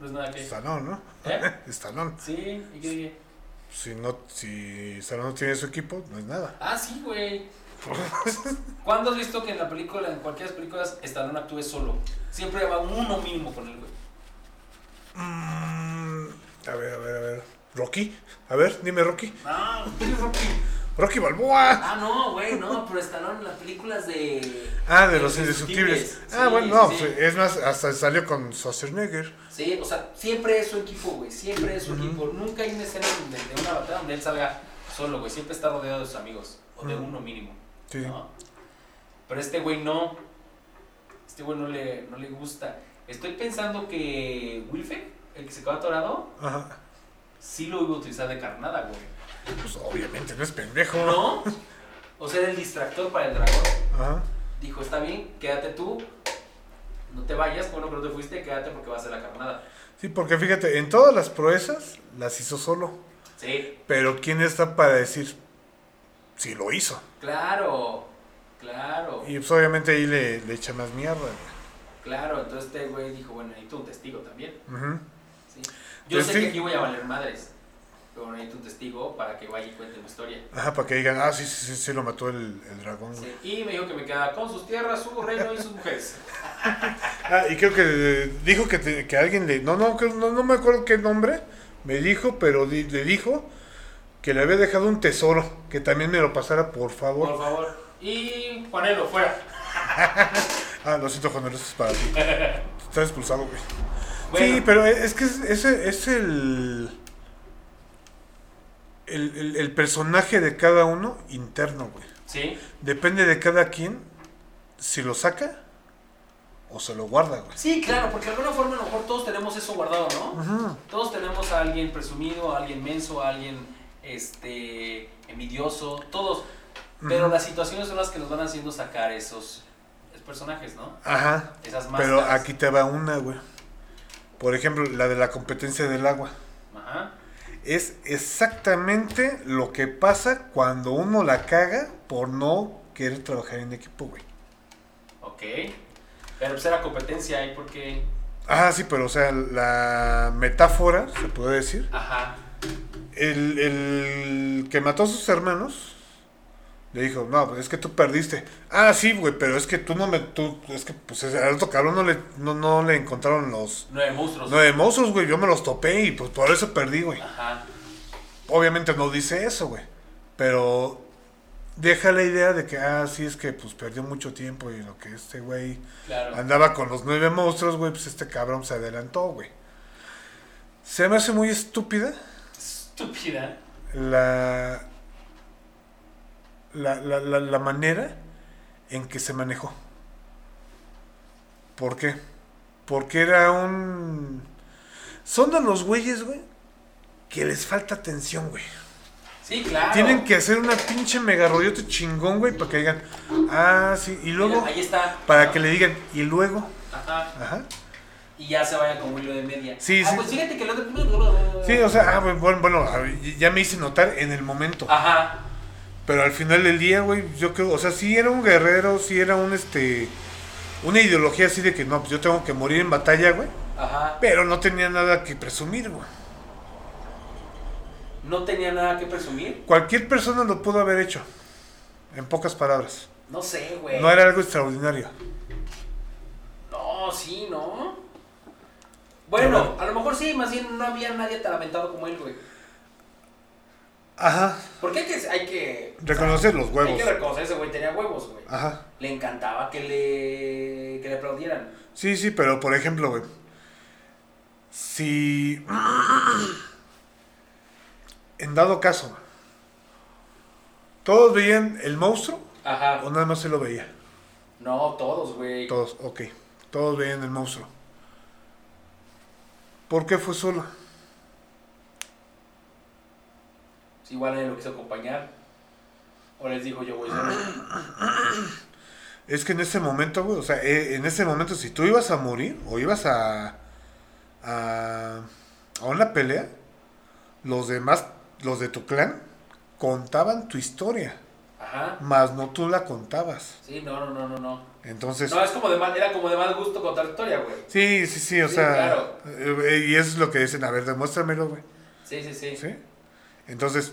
No es nada que. Stallone, ¿no? ¿Eh? <laughs> Stallone. Sí, ¿y qué dije? Si, no, si Stallone no tiene su equipo, no es nada. Ah, sí, güey. ¿Cuándo has visto que en la película, en cualquier películas, Stallone actúe solo? Siempre va uno mínimo con él, güey. Mm, a ver, a ver, a ver. Rocky. A ver, dime Rocky. Ah, ¿qué es <laughs> Rocky? Rocky Balboa. Ah, no, güey, no, pero Stallone en las películas de... Ah, de de los indestructibles. Ah, bueno, no, sí, es más, hasta salió con Schwarzenegger. Sí, o sea, siempre es su equipo, güey, siempre es su equipo. Nunca hay una escena de, de una batalla donde él salga solo, güey. Siempre está rodeado de sus amigos, o de uno mínimo. Sí. ¿no? Pero este güey no. Este güey no le, no le gusta. Estoy pensando que Wilfe, el que se quedó atorado, Ajá. sí lo iba a utilizar de carnada, güey. Pues obviamente no es pendejo. ¿No? O sea, era el distractor para el dragón. Ajá. Dijo, está bien, quédate tú. No te vayas, bueno que no te fuiste, quédate porque va a ser la carnada. Sí, porque fíjate, en todas las proezas las hizo solo. Sí, Pero ¿quién está para decir si lo hizo? claro, claro, Y pues obviamente ahí le, le echa más mierda. claro. Entonces este güey dijo, bueno, necesito un testigo también. Yo sé Testi- que aquí voy a valer madres, pero necesito un testigo para que vaya y cuente mi historia. Ajá, para que digan, ah, sí, sí, sí, sí lo mató el, el dragón. Sí, Y me dijo que me quedaba con sus tierras, su reino y sus mujeres. <laughs> Ah, y creo que eh, dijo que, te- que alguien le... No, no, no, no me acuerdo qué nombre me dijo, pero di- le dijo que le había dejado un tesoro, que también me lo pasara, por favor. Por favor. Y Juanelo, fuera. <laughs> Ah, lo siento, Juan, eso es para ti. <laughs> Estás expulsado, güey. Bueno, Sí, pero es que es, ese es el, el, el- el personaje de cada uno interno, güey. sí, Depende de cada quien si lo saca o se lo guarda, güey. sí, claro, porque de alguna forma a lo mejor todos tenemos eso guardado, ¿no? Todos tenemos a alguien presumido, a alguien menso, a alguien este envidioso, todos. Pero las situaciones son las que nos van haciendo sacar esos, esos personajes, ¿no? Ajá. Esas Pero máscaras. aquí te va una, güey. Por ejemplo, la de la competencia del agua. Es exactamente lo que pasa cuando uno la caga por no querer trabajar en equipo, güey. Ok. Pero pues era competencia ahí porque. Ah, sí, pero o sea, la metáfora, se puede decir. Ajá. El, el que mató a sus hermanos le dijo, no, pues es que tú perdiste. Ah, sí, güey, pero es que tú no me... Tú, es que pues al otro cabrón no le, no, no le encontraron los Nueve monstruos. nueve monstruos, güey. Yo me los topé y pues por eso perdí, güey. Ajá. Obviamente no dice eso, güey. Pero deja la idea de que, ah, sí, es que pues perdió mucho tiempo y lo que este güey Claro. andaba con los nueve monstruos, güey, pues este cabrón se adelantó, güey. Se me hace muy estúpida Estúpida. la, la, la, la, la manera en que se manejó. ¿Por qué? Porque era un... Son de los güeyes, güey, que les falta atención, güey. Sí, claro. Tienen que hacer una pinche mega rollote chingón, güey, para que digan, ah, sí, y luego, Mira, ahí está. para que le digan, y luego, Ajá. ajá. Y ya se vaya como hilo de media. Sí, ah, sí. Pues fíjate que lo de. Sí, o sea, ah, bueno, bueno, ya me hice notar en el momento. Ajá. Pero al final del día, güey, yo creo, o sea, sí era un guerrero, sí era un, este, una ideología así de que no, pues yo tengo que morir en batalla, güey. Ajá. Pero no tenía nada que presumir, güey. No tenía nada que presumir. Cualquier persona lo pudo haber hecho, en pocas palabras. No sé, güey. No era algo extraordinario. No, sí, ¿no? Bueno, a lo mejor sí, más bien no había nadie tan aventado como él, güey. Ajá, Porque hay que. Hay que reconocer los Hay huevos. que reconocer, ese güey tenía huevos, güey. Ajá. Le encantaba que le, que le aplaudieran. Sí, sí, pero por ejemplo, güey. Si. <clears throat> En dado caso. ¿Todos veían el monstruo? Ajá. ¿O nada más se lo veía? No, todos, güey. Todos, ok. Todos veían el monstruo. ¿Por qué fue solo? Sí, igual nadie lo quiso acompañar. O les dijo yo, güey, solo. <clears throat> Es que en ese momento, güey, o sea, eh, en ese momento, si tú ibas a morir o ibas a. a. a una pelea, los demás, los de tu clan, contaban tu historia. Ajá. Más no tú la contabas. Sí, no, no, no, no, no. Entonces. No, es como de mal, era como de mal gusto contar historia, güey. Sí, sí, sí, o Sí, sea. claro. eh, y eso es lo que dicen, a ver, demuéstramelo, güey. Sí, sí, sí. ¿Sí? Entonces,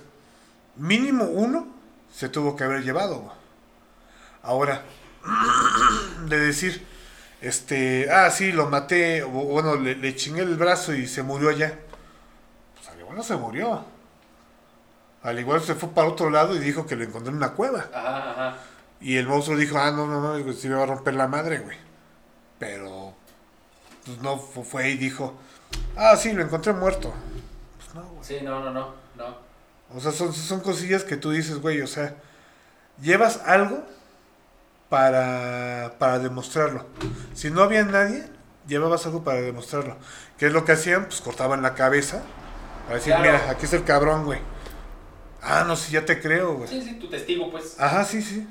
mínimo uno se tuvo que haber llevado. Ahora, <clears throat> de decir, este, ah, sí, lo maté, o bueno, le, le chingué el brazo y se murió allá. Pues al igual no se murió. Al igual se fue para otro lado y dijo que lo encontró en una cueva. Ajá, ajá. Y el monstruo dijo, ah, no, no, no, sí me va a romper la madre, güey. Pero, pues no, fu- fue y dijo, ah, sí, lo encontré muerto. Pues no, güey. Sí, no, no, no. O sea, son, son cosillas que tú dices, güey, o sea, llevas algo para, para demostrarlo. Si no había nadie, llevabas algo para demostrarlo. ¿Qué es lo que hacían? Pues cortaban la cabeza. Para decir, Claro. mira, aquí es el cabrón, güey. Ah, no, sí, ya te creo, güey. Sí, sí, tu testigo, pues. Ajá, sí, sí.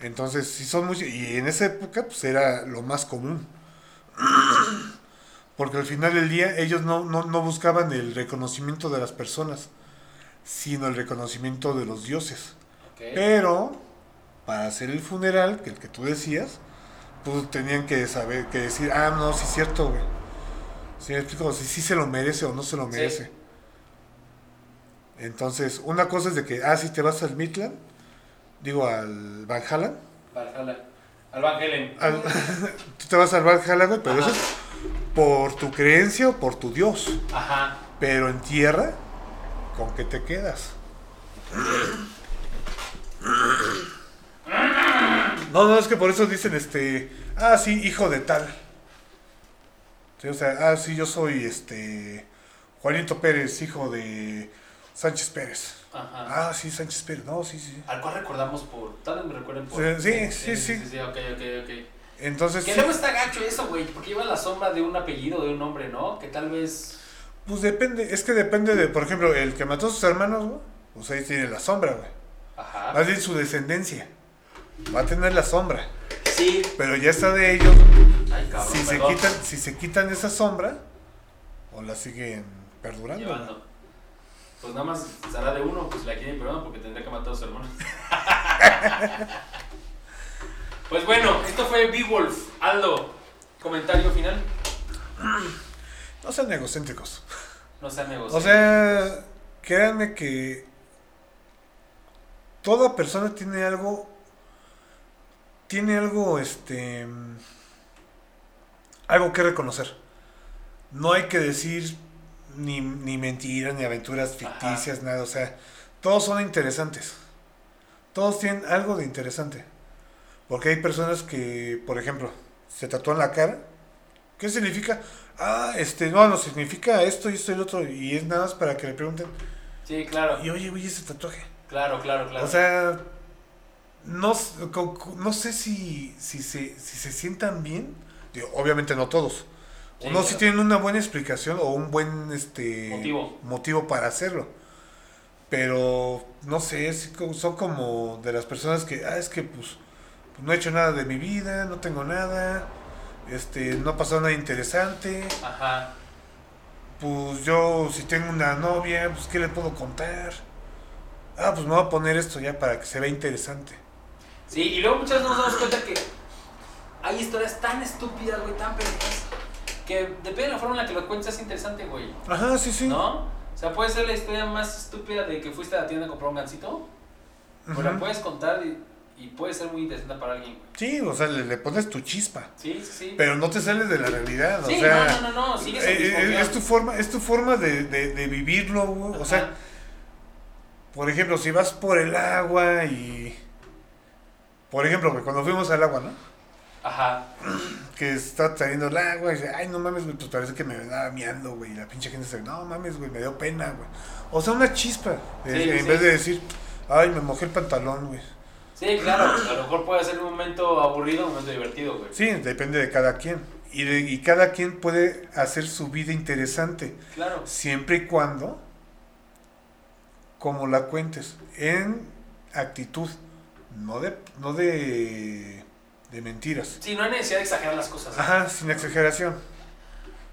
Entonces, sí son muy... Y en esa época, pues era lo más común. <clears throat> Porque al final del día, ellos no, no, no buscaban el reconocimiento de las personas, sino el reconocimiento de los dioses. Pero, para hacer el funeral, que el que tú decías, pues tenían que saber, que decir, ah, no, sí es cierto, güey. Sí, me explico, si sí se lo merece o no se lo Sí. merece. Entonces, una cosa es de que, ah, si te vas al Midland, digo, al Valhalla, Valhalla. Al Van Helen. al- <laughs> tú te vas al Valhalla, güey, pero Ajá. eso es por tu creencia o por tu Dios. Ajá. Pero en tierra, ¿con qué te quedas? No, no, es que por eso dicen, este, ah, sí, hijo de tal. Sí, o sea, ah, sí, yo soy, este, Juanito Pérez, hijo de Sánchez Pérez. Ajá. Ah, sí, Sánchez Pérez, no, sí, sí. Al cual recordamos por. Tal vez me recuerden por. Sí, sí, sí, sí. Sí, sí, ok, ok, ok. Entonces, Que sí, luego está gacho eso, güey, porque lleva la sombra de un apellido, de un nombre, ¿no? Que tal vez. Pues depende, es que depende de, por ejemplo, el que mató a sus hermanos, güey, pues ahí tiene la sombra, güey. Ajá. Más bien su descendencia. Va a tener la sombra. Sí. Pero ya está de ellos. Ay, cabrón. si se quitan, si se quitan esa sombra, o la siguen perdurando. ¿no? Llevando. Pues nada más será de uno, pues la quieren perdón porque tendría que matar a sus hermanos. <laughs> pues bueno, esto fue Beowulf. Aldo, comentario final. <clears throat> No sean egocéntricos. No sean negocios. O sea, créanme que toda persona tiene algo, tiene algo, este, algo que reconocer. No hay que decir ni, ni mentiras, ni aventuras ficticias, nada. O sea, todos son interesantes. todos tienen algo de interesante. Porque hay personas que, por ejemplo, se tatúan la cara. ¿Qué significa? Ah, este, no, no, significa esto y esto y lo otro. Y es nada más para que le pregunten. Sí, claro. Y oye, oye, ese tatuaje. Claro, claro, claro. O sea, no, no sé si, si, se, si se sientan bien. Digo, obviamente no todos. Sí, Unos sí claro. tienen una buena explicación o un buen este Motivo. motivo para hacerlo. Pero no sé, es son como de las personas que, ah, es que pues, pues, no he hecho nada de mi vida, no tengo nada, este, no ha pasado nada interesante. Ajá. Pues yo, si tengo una novia, pues ¿qué le puedo contar? Ah, pues me voy a poner esto ya para que se vea interesante. Sí, y luego muchas veces nos damos cuenta que hay historias tan estúpidas, güey, tan pendejas, que depende de la forma en la que lo cuentes es interesante, güey. Ajá, sí, sí. ¿No? O sea, puede ser la historia más estúpida de que fuiste a la tienda a comprar un gancito, pues la puedes contar y, y puede ser muy interesante para alguien. Sí, o sea, le, le pones tu chispa. Sí, sí. Pero no te sales de la realidad, sí, o sea... no, no, no, no, sigues el Eh, mismo eh, es tu forma, es tu forma de, de, de vivirlo, güey. O sea, por ejemplo, si vas por el agua y. Por ejemplo, cuando fuimos al agua, ¿no? Ajá. Que está saliendo el agua y dice, ay, no mames, güey, pues parece que me andaba miando, güey. Y la pinche gente dice, no mames, güey, me dio pena, güey. O sea, una chispa. Sí, Eh, en sí. vez de decir, ay, me mojé el pantalón, güey. Sí, claro, a lo mejor puede ser un momento aburrido, un momento divertido, güey. Sí, depende de cada quien. Y, de- y cada quien puede hacer su vida interesante. Claro. siempre y cuando como la cuentes en actitud no de no de de mentiras Sí, no hay necesidad de exagerar las cosas. ajá sin exageración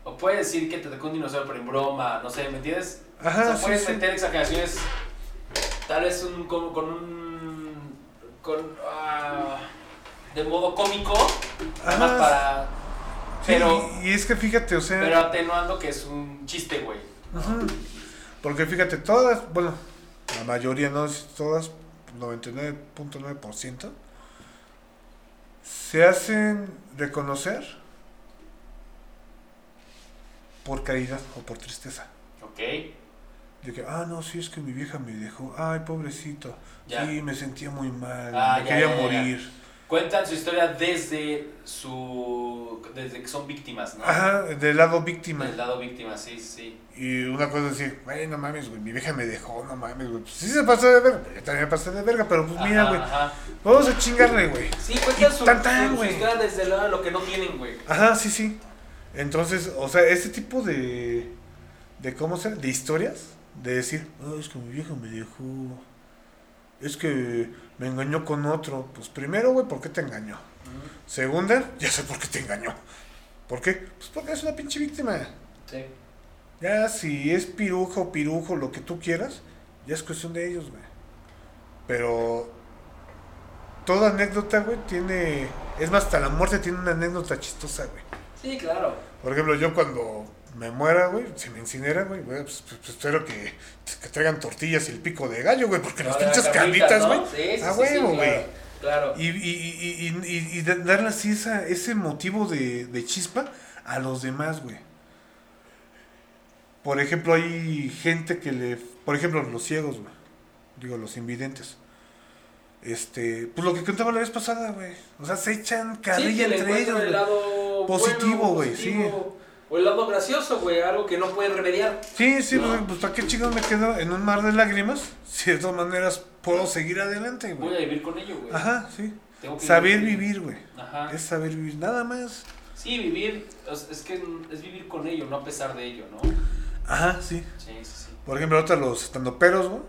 O puedes decir que te tocó un dinosaurio, pero en broma, no sé, ¿me entiendes? ajá o sea, puedes sí. meter exageraciones, tal vez un, con, con un... con... ah, de modo cómico, nada más Ajá. para... Pero, y, y es que fíjate o sea pero atenuando que es un chiste, güey. ajá, porque fíjate todas bueno la mayoría no todas 99.9% se hacen reconocer por caridad o por tristeza Ok, De que, ah, no, sí, es que mi vieja me dejó. Ay, pobrecito. Ya. Sí, me sentía muy mal. Ah, me ya, quería ya, morir. cuentan su historia desde su... desde que son víctimas, ¿no? Ajá, del lado víctima. Del lado víctima, sí, sí. Y una cosa es decir, güey, no mames, güey, mi vieja me dejó, no mames, güey. Pues sí se pasó de verga. Yo también me pasé de verga, pero pues mira, güey. Vamos a chingarle, güey. Sí, cuentan su, tan, tan, su- historia desde de lo que no tienen, güey. Ajá, sí, sí. Entonces, o sea, ese tipo de. de ¿Cómo se De historias. De decir, "Ah, es que mi vieja me dejó. Es que me engañó con otro. Pues primero, güey, ¿por qué te engañó? Segunda, <laughs> ya sé por qué te engañó. ¿Por qué? Pues porque es una pinche víctima. Sí. Ya si es pirujo o pirujo, lo que tú quieras, ya es cuestión de ellos, güey. Pero toda anécdota, güey, tiene... Es más, hasta la muerte tiene una anécdota chistosa, güey. Sí, claro. Por ejemplo, yo cuando me muera, güey, si me incineran, güey, güey, pues, pues, espero que, que traigan tortillas y el pico de gallo, güey, porque las Ahora, pinches carnitas, carnitas, ¿no? güey, Sí, sí, a sí, huevo, sí, güey. claro, Claro. Y, y, y, y, y, y da- darle así esa, ese motivo de, de chispa a los demás, güey. Por ejemplo, hay gente que le... Por ejemplo, los ciegos, güey. Digo, los invidentes. Este... Pues lo que contaba la vez pasada, güey. O sea, se echan Sí, carrilla entre ellos, el güey. Positivo, güey, positivo, O el lado gracioso, güey, algo que no pueden remediar. Sí, sí, ¿No? pues, pues ¿para qué chingos me quedo en un mar de lágrimas? Si de todas maneras puedo seguir adelante, Voy a güey. vivir con ello, güey. Ajá, sí. Tengo que Saber vivir. güey. Ajá. Es saber vivir, nada más. Sí, vivir, es, es que es vivir con ello, no a pesar de ello, ¿no? Ajá, sí. Sí, sí, sí. Por ejemplo, ahorita los estandoperos, güey.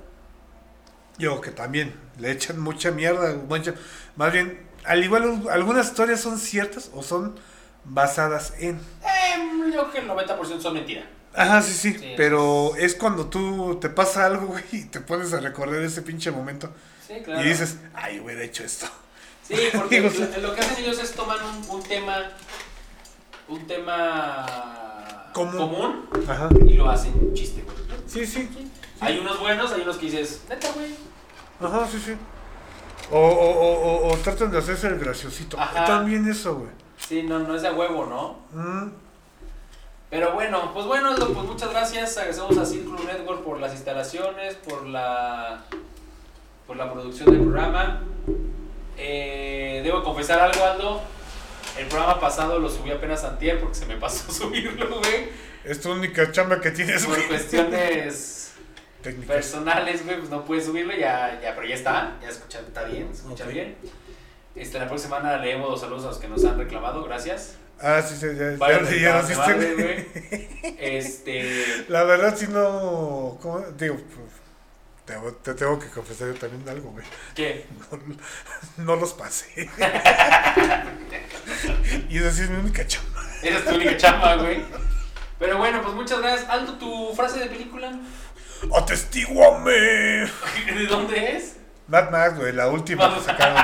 Yo que también le echan mucha mierda, mucha- más bien, al igual algunas historias son ciertas o son basadas en. Eh, creo que el 90% son mentiras. Ajá, sí, sí, Sí. pero es cuando tú te pasa algo, güey, y te pones a recordar ese pinche momento Sí, claro. y dices, ay, hubiera hecho esto. Sí, porque <laughs> Digo, lo, lo que hacen ellos es tomar un, un tema, un tema Común. Ajá. y lo hacen un chiste, güey. Sí, sí. Hay unos buenos, hay unos que dices, neta, güey. Ajá, sí, sí. O, o, o, o, o tratan de hacerse el graciosito. Ajá. También eso, güey. Sí, no, no es de huevo, ¿no? Mm, Pero bueno, pues bueno, Aldo, pues muchas gracias. Agradecemos a Círculo Network por las instalaciones, por la por la producción del programa. Eh, debo confesar algo, Aldo. El programa pasado lo subí apenas antier porque se me pasó <laughs> subirlo, güey. Es tu única chamba que tienes, Por güey. cuestiones Técnicas. personales, güey, pues no pude subirlo, ya, ya, pero ya está, ya escucha, está bien, se escucha Ok. bien. Este, la próxima semana leemos los saludos a los que nos han reclamado, gracias. Ah, sí, sí, ya, ya, ya madre, güey. güey. <laughs> Este, La verdad, si no. ¿cómo? Digo, pues, te, te tengo que confesar yo también algo, güey. ¿qué? <laughs> No, no los pasé. <laughs> y esa sí es mi única chamba. Esa es tu única chamba, güey. Pero bueno, pues muchas gracias. Aldo, tu frase de película, ¡Atestíguame! ¿de dónde es? Mad Max, güey, la última que sacaron.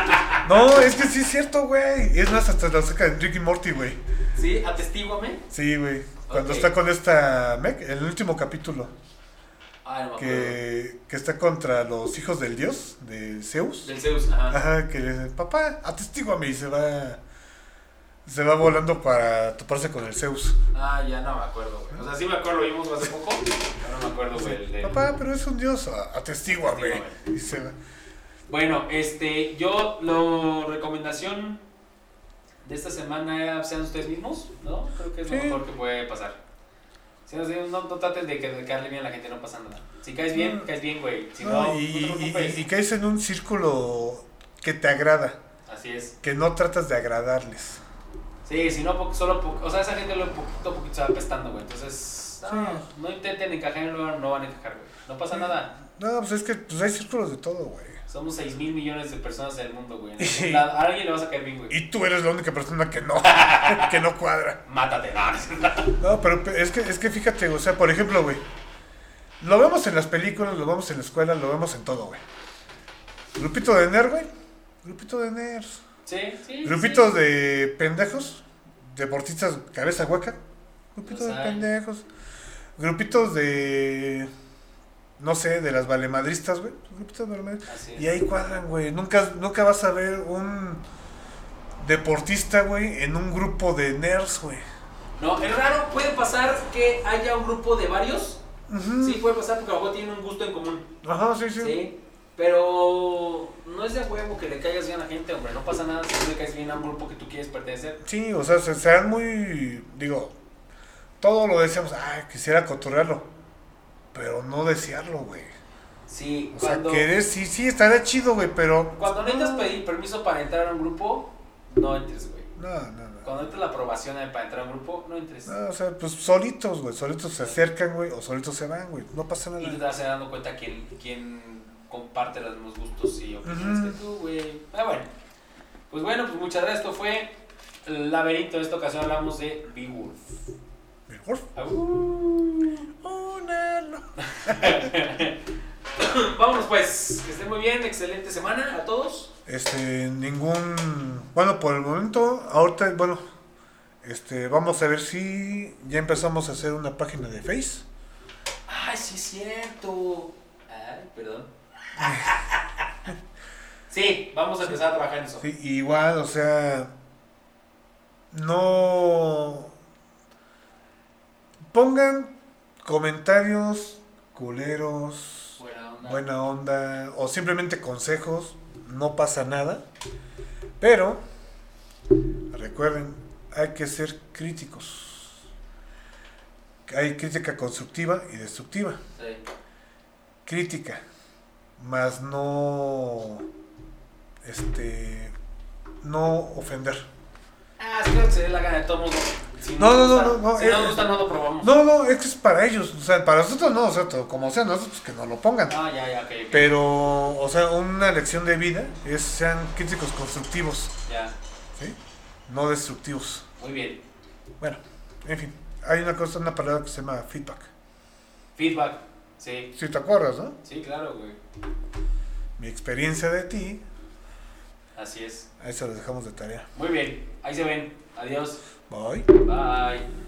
No, es que sí es cierto, güey. Es más, hasta la saca de Ricky Morty, güey. Sí, atestíguame. Sí, güey. Cuando está con esta Meg, el último capítulo, Ah, no que, que está contra los hijos del dios, de Zeus. Del Zeus, ajá. Ajá, que le dice, papá, atestíguame, y se va, se va volando para toparse con el Zeus. Ah, ya no me acuerdo, güey. O sea, sí me acuerdo, lo vimos hace poco, pero no me acuerdo, güey. Papá, pero es un dios, "Ah, atestíguame. Atestíguame. Y se va. Bueno, este, yo, lo recomendación de esta semana sean ustedes mismos, ¿no? Creo que es lo Sí. mejor que puede pasar. Ustedes mismos, no, no traten de que caerle bien a la gente, no pasa nada. Si caes bien, No. caes bien, güey. Si no, No, no, y, y- y- caes en un círculo que te agrada, Así es. que no tratas de agradarles. Sí, si no, solo, o sea, esa gente lo poquito a poquito se va apestando, güey. Entonces, no, Sí. no intenten encajar en un lugar, no van a encajar, güey. No pasa nada. No, pues es que pues hay círculos de todo, güey. Somos 6 mil millones de personas en el mundo, güey. A alguien le vas a caer bien, güey. Y tú eres la única persona que no, <laughs> que no cuadra. Mátate, no. No, pero pe- es que, es que fíjate, o sea, por ejemplo, güey. Lo vemos en las películas, lo vemos en la escuela, lo vemos en todo, güey. Grupito de nerd, güey. Grupito de nerds. Sí, sí. Grupitos sí. de pendejos. Deportistas cabeza hueca. Grupitos Los de pendejos. Grupitos de. No sé, de las valemadristas, güey. Grupitos de valemadristas. Así es. Y ahí cuadran, güey. Nunca, nunca vas a ver un deportista, güey, en un grupo de nerds, güey. No, es raro, puede pasar que haya un grupo de varios. Sí, puede pasar porque a lo mejor tienen un gusto en común. Ajá, sí, Sí. sí. Pero no es de huevo que le caigas bien a la gente, hombre. No pasa nada si no le caes bien a un grupo que tú quieres pertenecer. Sí, o sea, se, sean muy. Digo, todo lo decíamos, ay, quisiera cotorrearlo. Pero no desearlo, güey. Sí, O sea, cuando, querer, sí, sí, estaría chido, güey, pero. cuando necesitas pedir permiso para entrar a un grupo, no entres, güey. No, no, no. Cuando necesitas la aprobación para entrar a un grupo, no entres. No, o sea, pues solitos, güey. Solitos se acercan, güey, o solitos se van, güey. No pasa Y tú te nada. vas dando cuenta quién, quién comparte los mismos gustos y opiniones que tú, güey. Ah, bueno. Pues bueno, pues muchas gracias. Esto fue el laberinto. En esta ocasión hablamos de Beowulf. <laughs> Vámonos pues. Que estén muy bien. Excelente semana a todos. Este, ningún. Bueno, por el momento, ahorita, bueno, este, vamos a ver si ya empezamos a hacer una página de Face. Ay, sí es cierto. Ay, perdón. <laughs> sí, vamos a empezar a trabajar en eso. Sí, igual, o sea, no pongan comentarios culeros, Buena onda. buena onda o simplemente consejos, no pasa nada. Pero recuerden, hay que ser críticos. Hay crítica constructiva y destructiva. Sí. Crítica, más no este no ofender. Ah, sí, creo que se dé la gana de todos. Si No, nos no, gusta- no, no, Si eh, no nos gusta, no lo probamos. No, no, es que es para ellos, o sea, para nosotros no, o sea, como sea, nosotros que no lo pongan. Ah, ya, ya, ok. ok. Pero, o sea, una lección de vida es sean críticos constructivos, Ya, ¿sí? No destructivos. muy bien. Bueno, en fin, hay una cosa, una palabra que se llama feedback. Feedback. Sí, Si te acuerdas, ¿no? sí, claro, güey. Mi experiencia de ti, Así es. ahí se lo dejamos de tarea. Muy bien. Ahí se ven. Adiós. Bye. Bye.